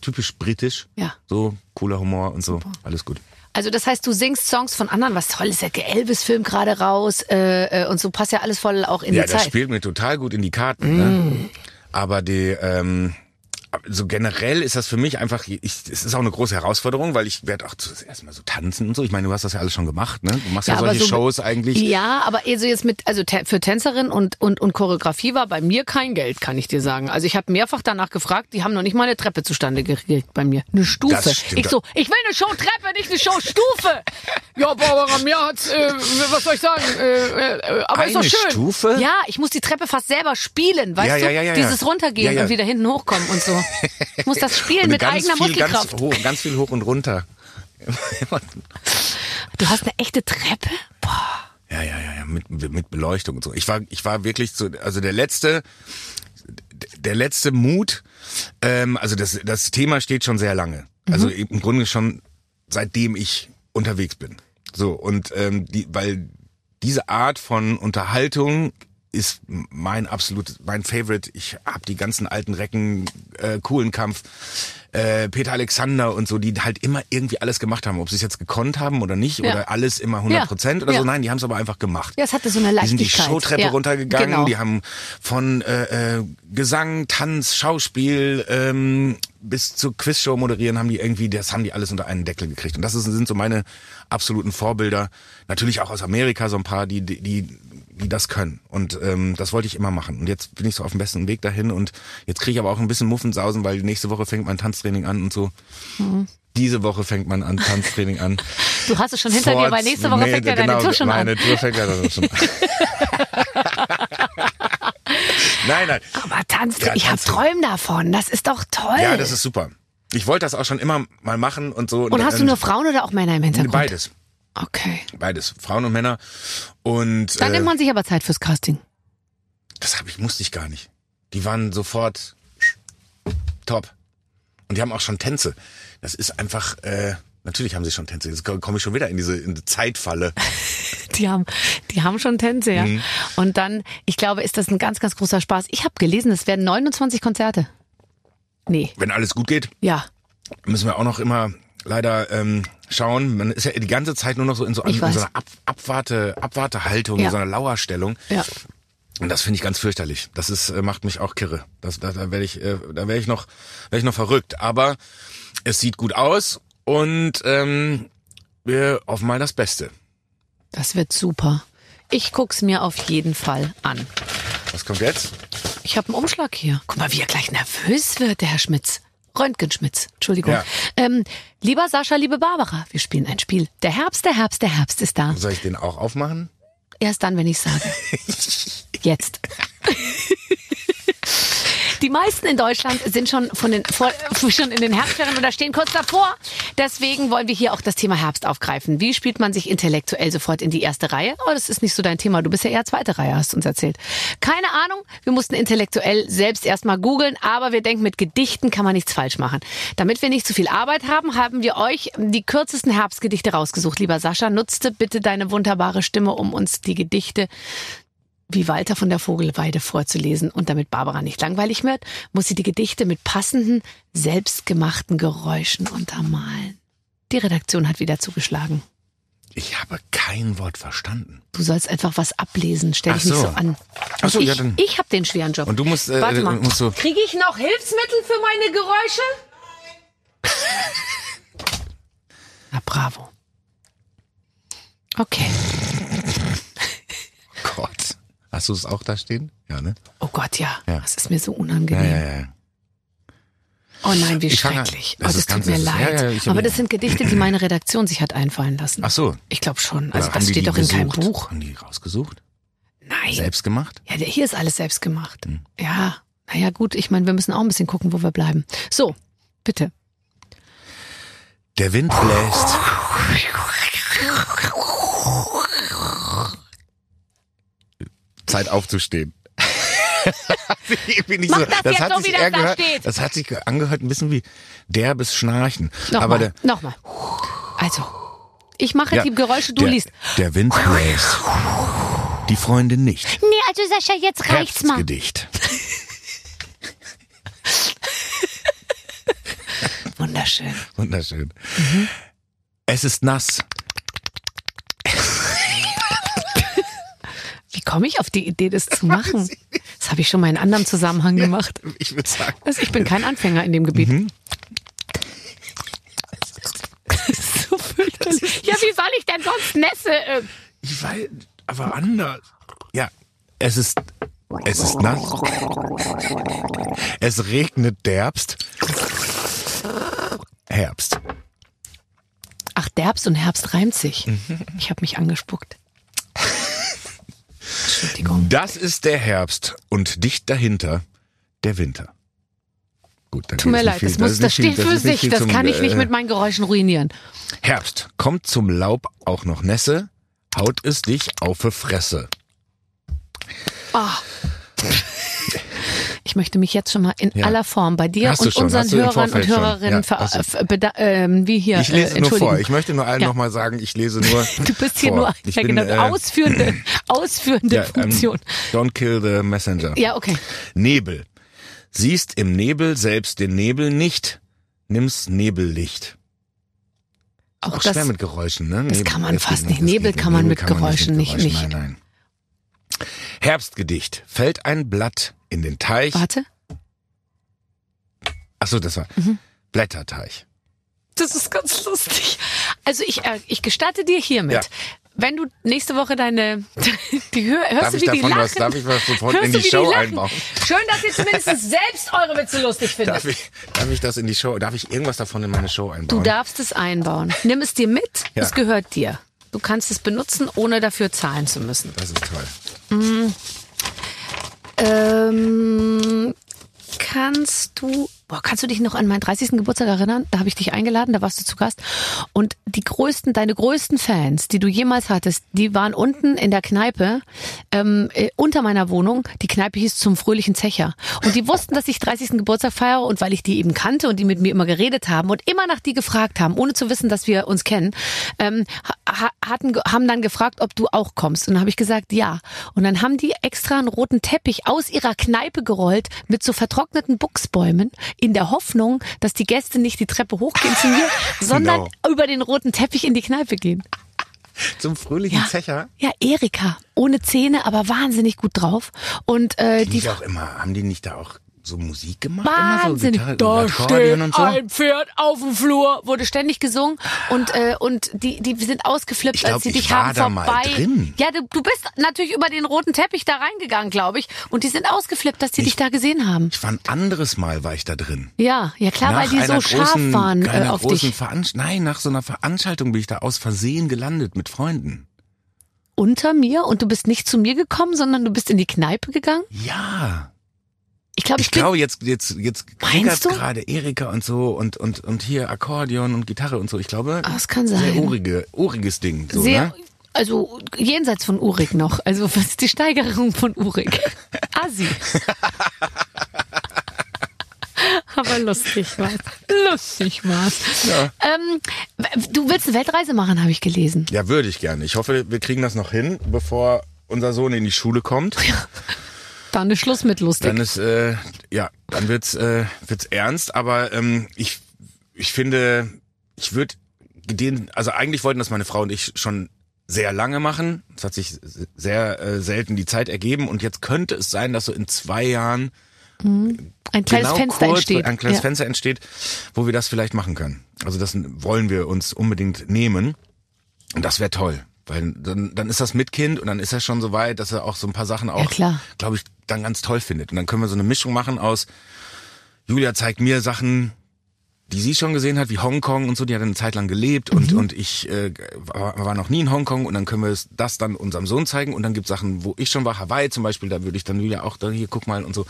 typisch britisch. Ja. So, cooler Humor und so. Alles gut. Also das heißt, du singst Songs von anderen, was toll ist, der Elvis-Film gerade raus äh, äh, und so passt ja alles voll auch in Ja, die das Zeit. spielt mir total gut in die Karten. Ne? Aber die, ähm, so generell ist das für mich einfach, ich, es ist auch eine große Herausforderung, weil ich werde auch zuerst mal so tanzen und so. Ich meine, du hast das ja alles schon gemacht, ne? Du machst ja, aber solche so- Shows eigentlich. Ja, aber eher so jetzt mit, also für Tänzerin und, und, und Choreografie war bei mir kein Geld, kann ich dir sagen. Also ich habe mehrfach danach gefragt, die haben noch nicht mal eine Treppe zustande gekriegt bei mir. Eine Stufe. Ich so, ich will eine Show-Treppe, nicht eine Show-Stufe. [LAUGHS] ja, Barbara, mir hat's, äh, was soll ich sagen, äh, äh, aber ist doch Eine schön. Stufe? Ja, ich muss die Treppe fast selber spielen, weißt Ja, du? ja, ja, ja, ja. Dieses runtergehen Ja, ja. und wieder hinten hochkommen und so. [LAUGHS] Ich muss das spielen mit eigener viel, Muskelkraft. ganz, hoch, ganz viel hoch und runter. Du hast eine echte Treppe? Boah. Ja, ja, ja, ja, mit, mit Beleuchtung und so. Ich war, ich war wirklich so, also der letzte, der letzte Mut, ähm, also das, das Thema steht schon sehr lange. Also im Grunde schon seitdem ich unterwegs bin. So, und ähm, die, weil diese Art von Unterhaltung ist mein absolut, mein Favorite. Ich hab die ganzen alten Recken, äh, coolen Kampf, äh, Peter Alexander und so, die halt immer irgendwie alles gemacht haben. Ob sie es jetzt gekonnt haben oder nicht, Ja. oder alles immer 100 Prozent oder Ja. so. Nein, die haben es aber einfach gemacht. Ja, es hatte so eine Die sind die Leichtigkeit. Showtreppe runtergegangen, genau. die haben von äh, äh, Gesang, Tanz, Schauspiel ähm, bis zur Quizshow moderieren, haben die irgendwie, das haben die alles unter einen Deckel gekriegt. Und das ist, sind so meine absoluten Vorbilder. Natürlich auch aus Amerika so ein paar, die, die, die das können. Und ähm, das wollte ich immer machen. Und jetzt bin ich so auf dem besten Weg dahin. Und jetzt kriege ich aber auch ein bisschen Muffensausen, weil nächste Woche fängt mein Tanztraining an und so. Mhm. Diese Woche fängt mein an Tanztraining an. Du hast es schon hinter dir, Fort- weil nächste Woche nee, fängt ja genau, deine Tour schon meine an. Tour fängt ja dann schon an. [LAUGHS] nein, nein. Aber Tanz, Ja, ich habe Träume davon. Das ist doch toll. Ja, das ist super. Ich wollte das auch schon immer mal machen und so. Und hast du nur Frauen oder auch Männer im Hintergrund? Beides. Okay. Beides. Frauen und Männer. Und Dann äh, nimmt man sich aber Zeit fürs Casting. das hab ich, musste ich gar nicht. Die waren sofort top. Und die haben auch schon Tänze. Das ist einfach, äh, natürlich haben sie schon Tänze. Jetzt komme ich schon wieder in diese, in die Zeitfalle. [LAUGHS] Die haben, die haben schon Tänze, ja. Mhm. Und dann, ich glaube, ist das ein ganz, ganz großer Spaß. Ich habe gelesen, es werden 29 Konzerte. Nee, Wenn alles gut geht, ja. müssen wir auch noch immer leider ähm, schauen. Man ist ja die ganze Zeit nur noch so in so, Ich in so einer Ab Abwarte, Abwartehaltung, Ja. in so einer Lauerstellung. Ja. Und das finde ich ganz fürchterlich. Das ist, äh, macht mich auch kirre. Das, da da werde ich, äh, da werde ich noch, werde ich noch verrückt. Aber es sieht gut aus und ähm, wir hoffen mal das Beste. Das wird super. Ich guck's mir auf jeden Fall an. Was kommt jetzt? Ich habe einen Umschlag hier. Guck mal, wie er gleich nervös wird, der Herr Schmitz. Röntgenschmitz, Entschuldigung. Ja. Ähm, lieber Sascha, liebe Barbara, wir spielen ein Spiel. Der Herbst, der Herbst, der Herbst ist da. Soll ich den auch aufmachen? Erst dann, wenn ich sage. [LAUGHS] Jetzt. [LAUGHS] Die meisten in Deutschland sind schon von den vor, [LAUGHS] schon in den Herbstferien oder stehen kurz davor. Deswegen wollen wir hier auch das Thema Herbst aufgreifen. Wie spielt man sich intellektuell sofort in die erste Reihe? Oh, das ist nicht so dein Thema. Du bist ja eher zweite Reihe, hast du uns erzählt. Keine Ahnung. Wir mussten intellektuell selbst erstmal googeln, aber wir denken, mit Gedichten kann man nichts falsch machen. Damit wir nicht zu viel Arbeit haben, haben wir euch die kürzesten Herbstgedichte rausgesucht. Lieber Sascha, nutzte bitte deine wunderbare Stimme, um uns die Gedichte wie Walter von der Vogelweide vorzulesen. Und damit Barbara nicht langweilig wird, muss sie die Gedichte mit passenden, selbstgemachten Geräuschen untermalen. Die Redaktion hat wieder zugeschlagen. Ich habe kein Wort verstanden. Du sollst einfach was ablesen, stell dich so. nicht so an. Ach so, ich, ja, dann- ich habe den schweren Job. Und du musst, äh, Warte mal. musst so, Kriege ich noch Hilfsmittel für meine Geräusche? [LAUGHS] Na bravo. Okay. Hast du es auch da stehen? Ja, ne? Oh Gott, ja. Ja. Das ist mir so Ja, unangenehm. ja, ja. Oh nein, wie Ich an. schrecklich. Das oh, das tut mir leid. ja, ja, Aber das sind Gedichte, die meine Redaktion sich hat einfallen lassen. Ach so. Ich glaube schon. Also das steht doch in keinem? Buch. Haben die rausgesucht? Nein. Selbst gemacht? Ja, hier ist alles selbst gemacht. Hm. Ja, naja gut, ich meine, wir müssen auch ein bisschen gucken, wo wir bleiben. So, bitte. Der Wind bläst. [LAUGHS] Zeit aufzustehen. [LAUGHS] Ich Mach das jetzt hat so, sich wie das da steht. Das hat sich angehört ein bisschen wie derbes Schnarchen. Nochmal, nochmal. Also, ich mache ja, die Geräusche, du der, liest. Der Wind bläst. Die Freundin nicht. Nee, also Sascha, jetzt reicht's mal. Herbstgedicht. [LAUGHS] Wunderschön. Wunderschön. Es ist nass. Komme ich auf die Idee, das zu [LAUGHS] machen? Das habe ich schon mal in anderem Zusammenhang gemacht. Ich würde sagen. Also ich bin kein Anfänger in dem Gebiet. Mhm. Das [LAUGHS] ist so fürchterlich. Ja, wie soll ich denn sonst Nässe? Äh, Ich weiß, aber anders. Ja, es ist, es ist nass. Es regnet derbst. Herbst. Ach, Derbst und Herbst reimt sich. Mhm. Ich habe mich angespuckt. Entschuldigung. Das ist der Herbst und dicht dahinter der Winter. Gut, Tut mir leid, viel- das, muss, das nicht viel- steht für sich. Das zum, kann ich nicht äh, mit meinen Geräuschen ruinieren. Herbst kommt zum Laub auch noch Nässe, haut es dich auf die Fresse. Ah. Ich möchte mich jetzt schon mal in Ja. aller Form bei dir Hast und unseren Hörern und. Hörerinnen Ja, beda- ähm, wie hier Ich lese äh, nur entschuldigen. vor. Ich möchte nur allen Ja. nochmal sagen, ich lese nur [LAUGHS] Du bist hier vor. nur ich ja, bin, genau, äh, ausführende, [CLEARS THROAT] ausführende ähm, Funktion. don't kill the messenger. ja, okay. Nebel. Siehst im Nebel selbst den Nebel nicht, nimm's Nebellicht. Auch Auch das, schwer mit Geräuschen, ne? das Nebel, kann man fast nicht. Nebel kann man mit nicht Geräuschen nicht- Geräuschen, nicht. Nein, nein. Herbstgedicht. Fällt ein Blatt in den Teich. warte. Ach so, das war Mhm. Blätterteich. Das ist ganz lustig. Also ich, äh, ich gestatte dir hiermit. Ja. Wenn du nächste Woche deine, [LAUGHS] die hör, hörst Darf du, ich wie die lachen? was- darf ich was sofort hörst in du, die Show lachen? einbauen? Schön, dass ihr zumindest [LAUGHS] selbst eure Witze lustig findet. Darf ich, darf ich das in die Show, darf ich irgendwas davon in meine Show einbauen? Du darfst es einbauen. Nimm es dir mit, Ja. es gehört dir. Du kannst es benutzen, ohne dafür zahlen zu müssen. Das ist toll. Ähm, kannst du, boah, kannst du dich noch an meinen 30. Geburtstag erinnern? Da habe ich dich eingeladen, da warst du zu Gast. Und die größten, deine größten Fans, die du jemals hattest, die waren unten in der Kneipe ähm, äh, unter meiner Wohnung. Die Kneipe hieß zum fröhlichen Zecher. Und die wussten, dass ich 30. Geburtstag feiere und weil ich die eben kannte und die mit mir immer geredet haben und immer nach die gefragt haben, ohne zu wissen, dass wir uns kennen, ähm, ha hatten, haben dann gefragt, ob du auch kommst. Und dann habe ich gesagt, ja. Und dann haben die extra einen roten Teppich aus ihrer Kneipe gerollt mit so vertrockneten Buchsbäumen in der Hoffnung, dass die Gäste nicht die Treppe hochgehen zu mir, [LAUGHS] sondern Genau. über den roten Teppich in die Kneipe gehen. [LAUGHS] Zum fröhlichen Ja, Zecher? ja, Erika, ohne Zähne, aber wahnsinnig gut drauf. Und äh, Die die auch immer, haben die nicht da auch so Musik gemacht? Wahnsinnig. Immer so da Gitarre, Akkordeon steht und so? ein Pferd auf dem Flur, wurde ständig gesungen und äh, und die die sind ausgeflippt, Ich glaub, als sie ich dich haben da mal vorbei. drin. Ja, du, du bist natürlich über den roten Teppich da reingegangen, glaube ich, und die sind ausgeflippt, dass die dich da gesehen haben. Ich war ein anderes Mal war ich da drin. Ja, ja klar, weil die so einer scharf großen, waren äh, auf großen dich. Veranst Nein, nach so einer Veranstaltung bin ich da aus Versehen gelandet mit Freunden. Unter mir und du bist nicht zu mir gekommen, sondern du bist in die Kneipe gegangen. Ja. Ich glaube, ich, Ich glaube, jetzt, jetzt, jetzt gerade Erika und so und, und, und hier Akkordeon und Gitarre und so. Ich glaube, Ah, das kann sehr sein. urige, uriges Ding. So, sehr ne? also jenseits von Urik noch. Also was ist die Steigerung von Urik? Assi. [LAUGHS] Aber lustig war's. Lustig war's. Ja. Ähm, du willst eine Weltreise machen, habe ich gelesen. Ja, würde ich gerne. Ich hoffe, wir kriegen das noch hin, bevor unser Sohn in die Schule kommt. Dann ist Schluss mit lustig. Dann ist, äh, ja, dann wird's, äh, wird's ernst. Aber ähm, ich, ich finde, ich würde den, also eigentlich wollten das meine Frau und ich schon sehr lange machen. Es hat sich sehr äh, selten die Zeit ergeben und jetzt könnte es sein, dass so in zwei Jahren Ein kleines genau Fenster kurz, entsteht. ein kleines ja. Fenster entsteht, wo wir das vielleicht machen können. Also das wollen wir uns unbedingt nehmen und das wäre toll. Weil dann, dann ist das mit Kind und dann ist er schon so weit, dass er auch so ein paar Sachen auch, klar. glaube ich, dann ganz toll findet. Und dann können wir so eine Mischung machen aus, Julia zeigt mir Sachen, die sie schon gesehen hat, wie Hongkong und so, die hat eine Zeit lang gelebt und, Mhm. und ich äh, war, war noch nie in Hongkong und dann können wir das dann unserem Sohn zeigen und dann gibt Sachen, wo ich schon war, Hawaii zum Beispiel, da würde ich dann wieder auch, da hier guck mal und so.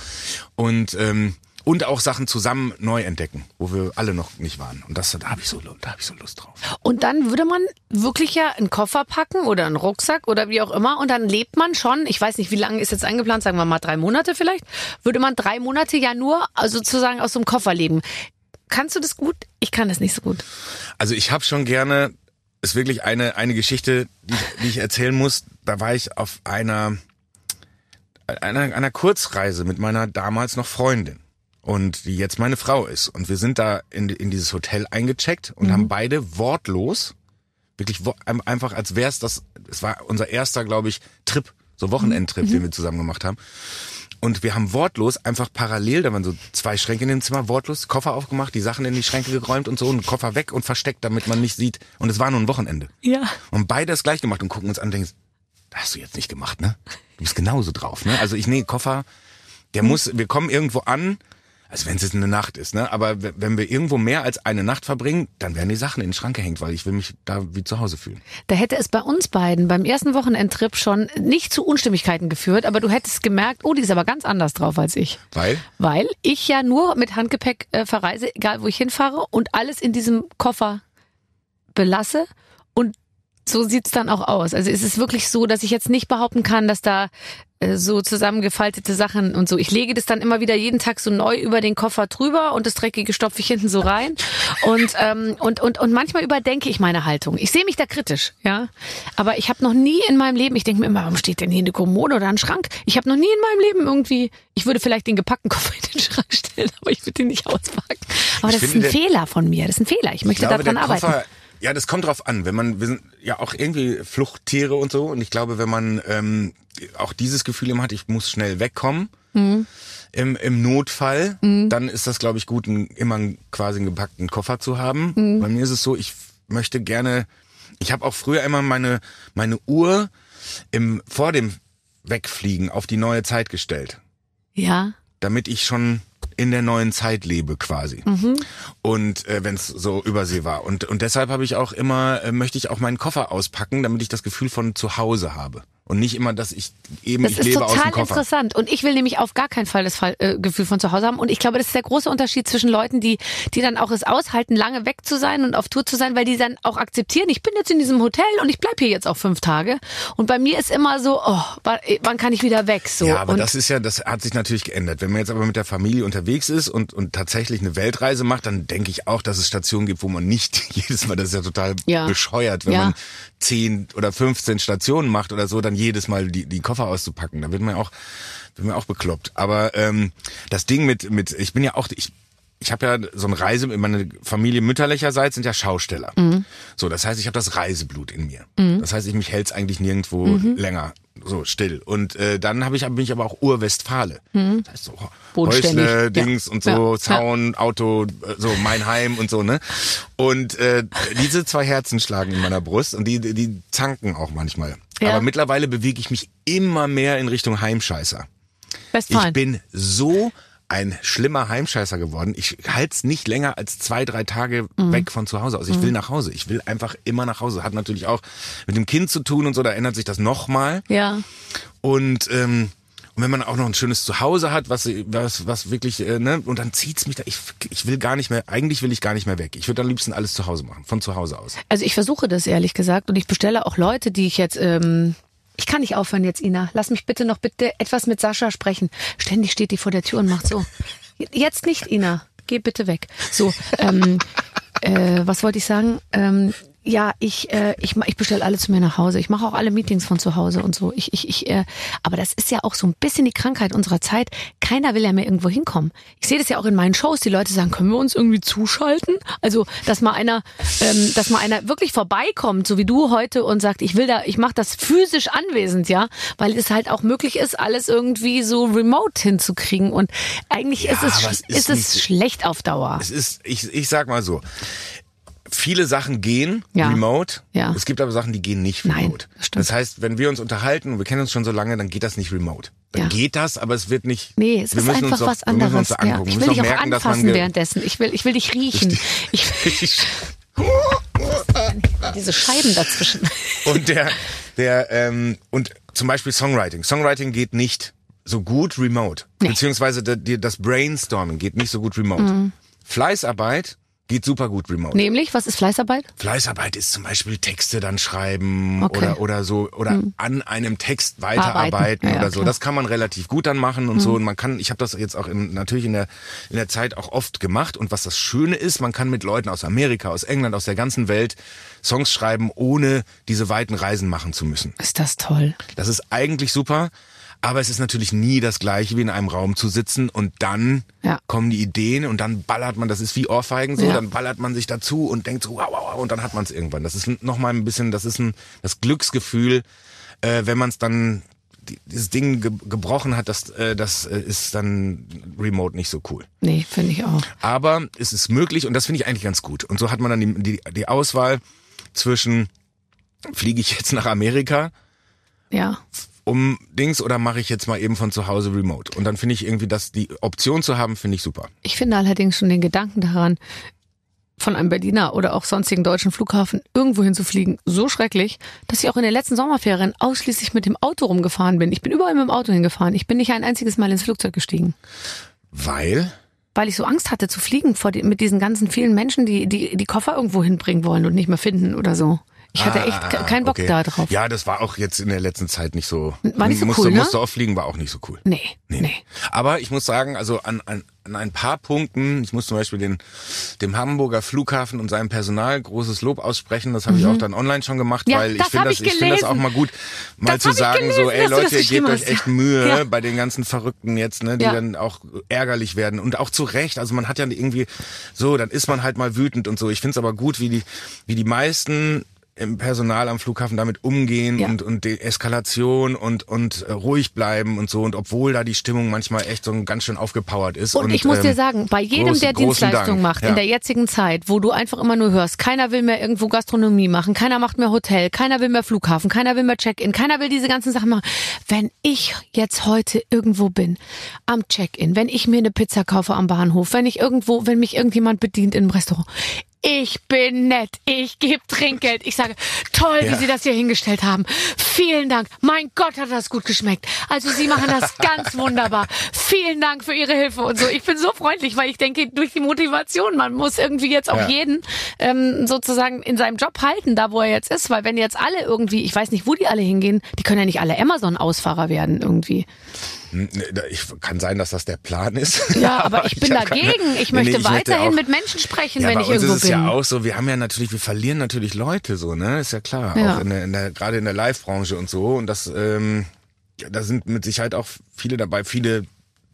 Und ähm, Und auch Sachen zusammen neu entdecken, wo wir alle noch nicht waren. Und das, da habe ich, so, da hab ich so Lust drauf. Und dann würde man wirklich ja einen Koffer packen oder einen Rucksack oder wie auch immer und dann lebt man schon, ich weiß nicht, wie lange ist jetzt eingeplant, sagen wir mal drei Monate vielleicht, würde man drei Monate ja nur also sozusagen aus so einem Koffer leben. Kannst du das gut? Ich kann das nicht so gut. Also ich habe schon gerne, ist wirklich eine, eine Geschichte, die ich, die ich erzählen muss. Da war ich auf einer, einer, einer Kurzreise mit meiner damals noch Freundin. Und die jetzt meine Frau ist. Und wir sind da in, in dieses Hotel eingecheckt und haben beide wortlos, wirklich wo, ein- einfach als wär's das, es war unser erster, glaube ich, Trip, so Wochenendtrip, den wir zusammen gemacht haben. Und wir haben wortlos einfach parallel, da waren so zwei Schränke in dem Zimmer, wortlos Koffer aufgemacht, die Sachen in die Schränke geräumt und so, und Koffer weg und versteckt, damit man nicht sieht. Und es war nur ein Wochenende. Ja. Und beide das gleich gemacht und gucken uns an und denken, das hast du jetzt nicht gemacht, ne? Du bist genauso drauf, ne? Also ich, nee, Koffer, der muss, wir kommen irgendwo an, also wenn es jetzt eine Nacht ist, ne? Aber wenn wir irgendwo mehr als eine Nacht verbringen, dann werden die Sachen in den Schrank gehängt, weil ich will mich da wie zu Hause fühlen. Da hätte es bei uns beiden beim ersten Wochenendtrip schon nicht zu Unstimmigkeiten geführt, aber du hättest gemerkt, oh, die ist aber ganz anders drauf als ich. Weil? Weil ich ja nur mit Handgepäck äh, verreise, egal wo ich hinfahre und alles in diesem Koffer belasse und so sieht's dann auch aus. Also es ist wirklich so, dass ich jetzt nicht behaupten kann, dass da so zusammengefaltete Sachen und so. Ich lege das dann immer wieder jeden Tag so neu über den Koffer drüber und das Dreckige stopfe ich hinten so rein. Und, ähm, und, und, und manchmal überdenke ich meine Haltung. Ich sehe mich da kritisch, ja. Aber ich habe noch nie in meinem Leben, ich denke mir immer, warum steht denn hier eine Kommode oder ein Schrank? Ich habe noch nie in meinem Leben irgendwie, ich würde vielleicht den gepackten [LAUGHS] Koffer in den Schrank stellen, aber ich würde den nicht auspacken. Aber Ich das ist ein Fehler von mir. Das ist ein Fehler. Ich möchte Ich glaube, daran arbeiten. Koffer, ja, das kommt drauf an. Wenn man, wir sind ja auch irgendwie Fluchttiere und so. Und ich glaube, wenn man ähm, auch dieses Gefühl immer hat, ich muss schnell wegkommen Mhm. im, im Notfall, dann ist das, glaube ich, gut, einen, immer einen, quasi einen gepackten Koffer zu haben. Mhm. Bei mir ist es so, ich möchte gerne, ich habe auch früher immer meine, meine Uhr im, vor dem Wegfliegen auf die neue Zeit gestellt Ja. damit ich schon in der neuen Zeit lebe quasi. Und äh, wenn es so Übersee war. Und, und deshalb habe ich auch immer, äh, möchte ich auch meinen Koffer auspacken, damit ich das Gefühl von zu Hause habe. Und nicht immer, dass ich eben, Das ich ist lebe aus dem total Koffer. interessant. Und ich will nämlich auf gar keinen Fall das Fall, äh, Gefühl von zu Hause haben. Und ich glaube, das ist der große Unterschied zwischen Leuten, die, die dann auch es aushalten, lange weg zu sein und auf Tour zu sein, weil die dann auch akzeptieren, ich bin jetzt in diesem Hotel und ich bleib hier jetzt auch fünf Tage. Und bei mir ist immer so, oh, wann, wann kann ich wieder weg? So. Ja, aber und das ist ja, das hat sich natürlich geändert. Wenn man jetzt aber mit der Familie unterwegs ist und, und tatsächlich eine Weltreise macht, dann denke ich auch, dass es Stationen gibt, wo man nicht [LAUGHS] jedes Mal, das ist ja total Ja. bescheuert, wenn Ja. man 10 oder 15 Stationen macht oder so, dann jedes Mal die, die Koffer auszupacken. Da wird man auch, wird man auch bekloppt. Aber ähm, das Ding mit, mit, ich bin ja auch, ich, ich habe ja so eine Reise, meine Familie mütterlicherseits sind ja Schausteller. So, das heißt, ich habe das Reiseblut in mir. Das heißt, ich mich hält's eigentlich nirgendwo länger so still. Und äh, dann habe ich bin ich aber auch Urwestfale. Das heißt so Bodenständig, Häusle, ja. Dings und so, Ja. Zaun, Auto, äh, so mein Heim und so, ne? Und äh, diese zwei Herzen schlagen in meiner Brust und die, die, zanken auch manchmal. Ja. Aber mittlerweile bewege ich mich immer mehr in Richtung Heimscheißer. Ich Westfalen. bin so ein schlimmer Heimscheißer geworden. Ich halte es nicht länger als zwei, drei Tage Mhm. weg von zu Hause aus. Ich will nach Hause. Ich will einfach immer nach Hause. Hat natürlich auch mit dem Kind zu tun und so, da ändert sich das nochmal. ja. Und, ähm, und wenn man auch noch ein schönes Zuhause hat, was, was, was wirklich, äh, ne, und dann zieht's mich da, ich, ich will gar nicht mehr, eigentlich will ich gar nicht mehr weg. Ich würde am liebsten alles zu Hause machen, von zu Hause aus. Also ich versuche das ehrlich gesagt und ich bestelle auch Leute, die ich jetzt. Ähm, ich kann nicht aufhören jetzt, Ina. Lass mich bitte noch bitte etwas mit Sascha sprechen. Ständig steht die vor der Tür und macht so. Jetzt nicht, Ina. Geh bitte weg. So, ähm, äh, was wollte ich sagen? Ähm, ja, ich, äh, ich, ich bestelle alle zu mir nach Hause. Ich mache auch alle Meetings von zu Hause und so. Ich, ich, ich, äh, aber das ist ja auch so ein bisschen die Krankheit unserer Zeit. Keiner will ja mehr irgendwo hinkommen. Ich sehe das ja auch in meinen Shows. Die Leute sagen, können wir uns irgendwie zuschalten? Also, dass mal einer, ähm, dass mal einer wirklich vorbeikommt, so wie du heute und sagt, ich will da, ich mache das physisch anwesend, ja, weil es halt auch möglich ist, alles irgendwie so remote hinzukriegen. Und eigentlich Ja, ist es, ist, ist es schlecht auf Dauer. Es ist, ich, ich sag mal so, viele Sachen gehen Ja. remote. Ja. Es gibt aber Sachen, die gehen nicht Nein, remote. das stimmt. das heißt, wenn wir uns unterhalten und wir kennen uns schon so lange, dann geht das nicht remote. Dann Ja. geht das, aber es wird nicht. Nee, es wir ist einfach uns was Wir müssen uns anderes. da Ja. angucken. Ich Wir will dich auch merken, anfassen währenddessen. Ich will, ich will dich riechen. Ich [LAUGHS] diese Scheiben dazwischen. Und der, der, ähm, und zum Beispiel Songwriting. Songwriting geht nicht so gut remote. Nee. Beziehungsweise das Brainstorming geht nicht so gut remote. Mhm. Fleißarbeit geht super gut remote. Nämlich, was ist Fleißarbeit? Fleißarbeit ist zum Beispiel Texte dann schreiben Okay. oder oder so oder an einem Text weiterarbeiten Arbeiten. Ja, ja, oder so. klar. Das kann man relativ gut dann machen und so. Und man kann, ich habe das jetzt auch in, natürlich in der in der Zeit auch oft gemacht. Und was das Schöne ist, man kann mit Leuten aus Amerika, aus England, aus der ganzen Welt Songs schreiben, ohne diese weiten Reisen machen zu müssen. Ist das toll. Das ist eigentlich super. Aber es ist natürlich nie das gleiche, wie in einem Raum zu sitzen und dann Ja. kommen die Ideen und dann ballert man, das ist wie Ohrfeigen so, Ja. dann ballert man sich dazu und denkt so, wow, wow, wow, und dann hat man es irgendwann. Das ist nochmal ein bisschen, das ist ein, das Glücksgefühl, äh, wenn man es dann, die, dieses Ding ge gebrochen hat, das, äh, das äh, ist dann remote nicht so cool. Nee, finde ich auch. Aber es ist möglich und das finde ich eigentlich ganz gut. Und so hat man dann die, die, die Auswahl zwischen, fliege ich jetzt nach Amerika Ja. Um Dings oder mache ich jetzt mal eben von zu Hause remote? Und dann finde ich irgendwie, dass die Option zu haben, finde ich super. Ich finde allerdings schon den Gedanken daran, von einem Berliner oder auch sonstigen deutschen Flughafen irgendwo hinzufliegen, so schrecklich, dass ich auch in den letzten Sommerferien ausschließlich mit dem Auto rumgefahren bin. Ich bin überall mit dem Auto hingefahren. Ich bin nicht ein einziges Mal ins Flugzeug gestiegen. Weil, Weil ich so Angst hatte zu fliegen vor die, mit diesen ganzen vielen Menschen, die, die die Koffer irgendwo hinbringen wollen und nicht mehr finden oder so. Ich hatte echt ke- keinen Bock Ah, okay. da drauf. Ja, das war auch jetzt in der letzten Zeit nicht so. War nicht so musste, cool, ne? Musste auffliegen, war auch nicht so cool. Nee, nee. Aber ich muss sagen, also an, an, an ein paar Punkten, ich muss zum Beispiel den, dem Hamburger Flughafen und seinem Personal großes Lob aussprechen. Das habe ich auch dann online schon gemacht, Mhm. Ja, weil ich finde das, ich finde das auch mal gut, mal Das zu sagen, so, gelesen, ey du das Leute, ihr gebt euch echt Mühe Ja. bei den ganzen Verrückten jetzt, ne, die Ja. dann auch ärgerlich werden und auch zu Recht. Also man hat ja irgendwie so, dann ist man halt mal wütend und so. Ich finde es aber gut, wie die, wie die meisten im Personal am Flughafen damit umgehen Ja. und, und die Eskalation und, und äh, ruhig bleiben und so. Und obwohl da die Stimmung manchmal echt so ganz schön aufgepowert ist. Und, ich muss dir ähm, sagen, bei jedem, groß- der Dienstleistung Dank. macht Ja. in der jetzigen Zeit, wo du einfach immer nur hörst, keiner will mehr irgendwo Gastronomie machen, keiner macht mehr Hotel, keiner will mehr Flughafen, keiner will mehr Check-in, keiner will diese ganzen Sachen machen. Wenn ich jetzt heute irgendwo bin, am Check-in, wenn ich mir eine Pizza kaufe am Bahnhof, wenn ich irgendwo, wenn mich irgendjemand bedient im Restaurant, ich bin nett, ich gebe Trinkgeld, ich sage, toll, wie Ja. Sie das hier hingestellt haben. Vielen Dank. Mein Gott, hat das gut geschmeckt. Also Sie machen das [LAUGHS] ganz wunderbar. Vielen Dank für Ihre Hilfe und so. Ich bin so freundlich, weil ich denke, durch die Motivation, man muss irgendwie jetzt auch Ja. jeden ähm, sozusagen in seinem Job halten, da wo er jetzt ist, weil wenn jetzt alle irgendwie, ich weiß nicht, wo die alle hingehen, die können ja nicht alle Amazon-Ausfahrer werden irgendwie. Hm, ne, Ich kann sein, dass das der Plan ist. [LAUGHS] Ja, aber ich bin keine- dagegen. Ich Nee, möchte nee, weiterhin auch- mit Menschen sprechen, ja, wenn ich irgendwo ist es bin. ja auch so, wir haben ja natürlich, wir verlieren natürlich Leute so, ne? Ist ja klar. Ja. Auch in der, in der, gerade in der Live-Branche und so. Und das, ähm, da sind mit Sicherheit auch viele dabei. Viele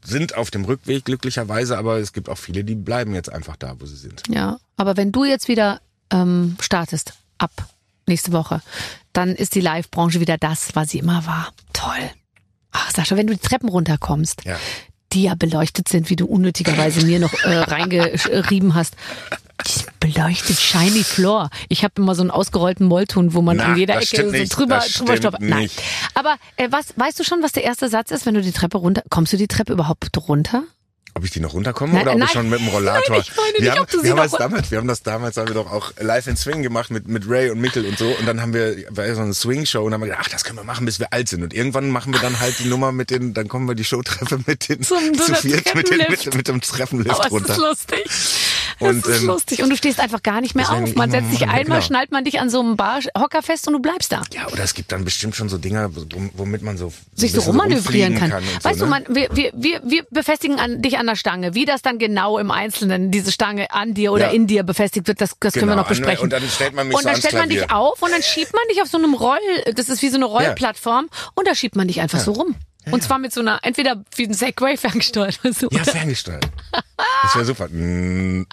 sind auf dem Rückweg glücklicherweise, aber es gibt auch viele, die bleiben jetzt einfach da, wo sie sind. Ja, aber wenn du jetzt wieder ähm, startest, ab nächste Woche, dann ist die Live-Branche wieder das, was sie immer war. Toll. Ach, Sascha, wenn du die Treppen runterkommst, Ja. die ja beleuchtet sind, wie du unnötigerweise mir noch äh, [LAUGHS] reingeschrieben hast. Die sind beleuchtet, shiny floor. Ich habe immer so einen ausgerollten Mollton, wo man Na, an jeder Ecke so nicht. drüber, drüber stolpert. Nein. Aber äh, was, weißt du schon, was der erste Satz ist, wenn du die Treppe runter, kommst du die Treppe überhaupt runter? Ob ich die noch runterkomme Nein, oder ob nein. ich schon mit dem Rollator? Nein, ich meine wir nicht, haben, ob wir das damals, wir haben das damals haben wir doch auch live in Swing gemacht mit mit Ray und Mikkel und so und dann haben wir war ja so eine Swing Show und haben wir gedacht, ach, das können wir machen, bis wir alt sind und irgendwann machen wir dann halt die Nummer mit den dann kommen wir die Showtreppe mit den Zum- [LAUGHS] zu viert mit, den. Oh, mit, mit dem Treppenlift es runter. ist lustig. Und, das ist ähm, lustig. Und du stehst einfach gar nicht mehr auf. Man setzt dich [LAUGHS] ja, einmal, genau. schnallt man dich an so einem Barhocker fest und du bleibst da. Ja, oder es gibt dann bestimmt schon so Dinger, wom- womit man so sich so rummanövrieren kann. und weißt so, du, ne? man, wir, wir, wir, wir befestigen an, dich an der Stange. Wie das dann genau im Einzelnen, diese Stange an dir oder Ja. in dir befestigt wird, das, das können wir Genau, noch besprechen. und dann stellt man mich Und so dann stellt man dich auf und dann schiebt man dich auf so einem Roll, das ist wie so eine Rollplattform und da schiebt man dich einfach so rum. Und zwar mit so einer, entweder wie ein Segway ferngesteuert oder so. Ja, ferngesteuert. Das wäre super. Mm, [LAUGHS]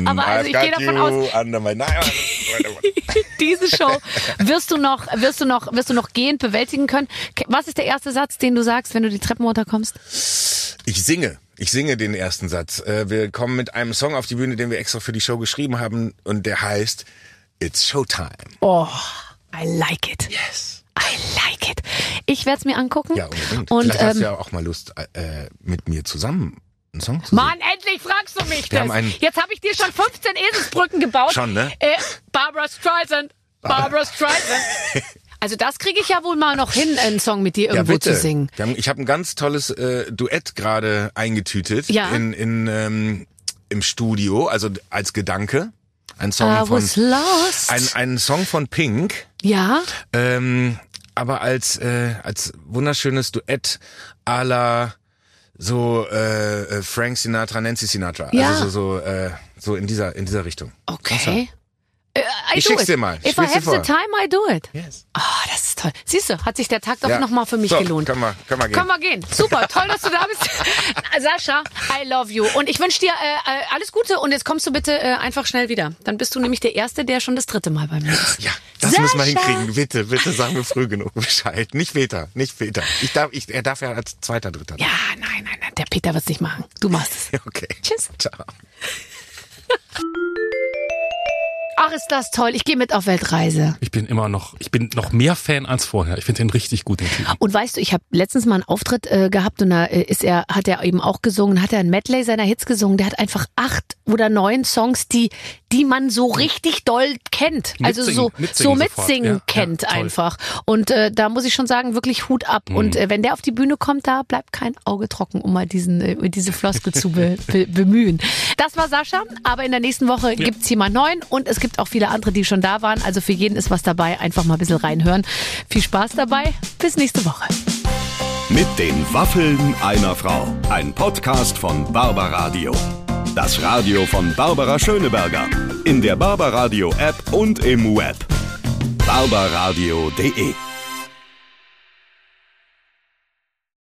mm, Aber also I've ich gehe davon aus- [LAUGHS] diese Show wirst du noch, wirst du noch, wirst du noch gehend bewältigen können. Was ist der erste Satz, den du sagst, wenn du die Treppen runterkommst? Ich singe. Ich singe den ersten Satz. Äh, Wir kommen mit einem Song auf die Bühne, den wir extra für die Show geschrieben haben und der heißt It's Showtime. Oh, I like it. Yes. I like it. Ich werde es mir angucken. Ja, unbedingt. Und Vielleicht hast ähm, du ja auch mal Lust, äh, mit mir zusammen einen Song zu Mann, endlich fragst du mich Wir das. einen- Jetzt habe ich dir schon 15 Eselsbrücken gebaut. Schon, ne? Äh, Barbara Streisand. Barbara Streisand. [LAUGHS] Also das kriege ich ja wohl mal noch hin, einen Song mit dir irgendwo ja, zu singen. Haben, ich habe ein ganz tolles äh, Duett gerade eingetütet Ja. in, in, ähm, im Studio, also als Gedanke. Ein Song von ein, ein Song von Pink, ja, ähm, aber als äh, als wunderschönes Duett à la so äh, äh, Frank Sinatra, Nancy Sinatra, Ja. also so so äh, so in dieser in dieser Richtung. okay. Äh, I Ich schick's dir mal. If I Spiel's dir have the time, I do it. Yes. Ah, das ist toll. Siehst du, hat sich der Tag doch Ja. noch mal für mich so, gelohnt. Können wir, können wir gehen. Können wir gehen. Super, toll, dass du da bist. [LAUGHS] Sascha, I love you. Und ich wünsche dir äh, äh, alles Gute und jetzt kommst du bitte äh, einfach schnell wieder. Dann bist du nämlich der Erste, der schon das dritte Mal bei mir ist. Ja, das müssen wir Sascha! hinkriegen. Bitte, bitte sagen wir früh genug Bescheid. Nicht später, nicht später. Ich darf, ich, er darf ja als zweiter, dritter. Ja, nein, nein, nein, der Peter wird's nicht machen. Du machst es. [LAUGHS] Okay. Tschüss. Ciao. Ach, ist das toll. Ich gehe mit auf Weltreise. Ich bin immer noch, ich bin noch mehr Fan als vorher. Ich finde den richtig gut, den Typen. Und weißt du, ich habe letztens mal einen Auftritt äh, gehabt und da äh, ist er, hat er eben auch gesungen, hat er ein Medley seiner Hits gesungen. Der hat einfach acht oder neun Songs, die, die man so richtig doll kennt. also Mitsingen, so mitsingen so sofort. mitsingen Ja, ja, kennt toll. einfach. Und äh, da muss ich schon sagen, wirklich Hut ab. Mhm. Und äh, wenn der auf die Bühne kommt, da bleibt kein Auge trocken, um mal diesen äh, diese Floskel zu be, be, bemühen. Das war Sascha, aber in der nächsten Woche gibt's jemand neuen und es gibt auch viele andere, die schon da waren. Also für jeden ist was dabei. Einfach mal ein bisschen reinhören. Viel Spaß dabei. Bis nächste Woche. Mit den Waffeln einer Frau. Ein Podcast von Barbaradio. Das Radio von Barbara Schöneberger. In der Barbaradio App und im Web. barbaradio.de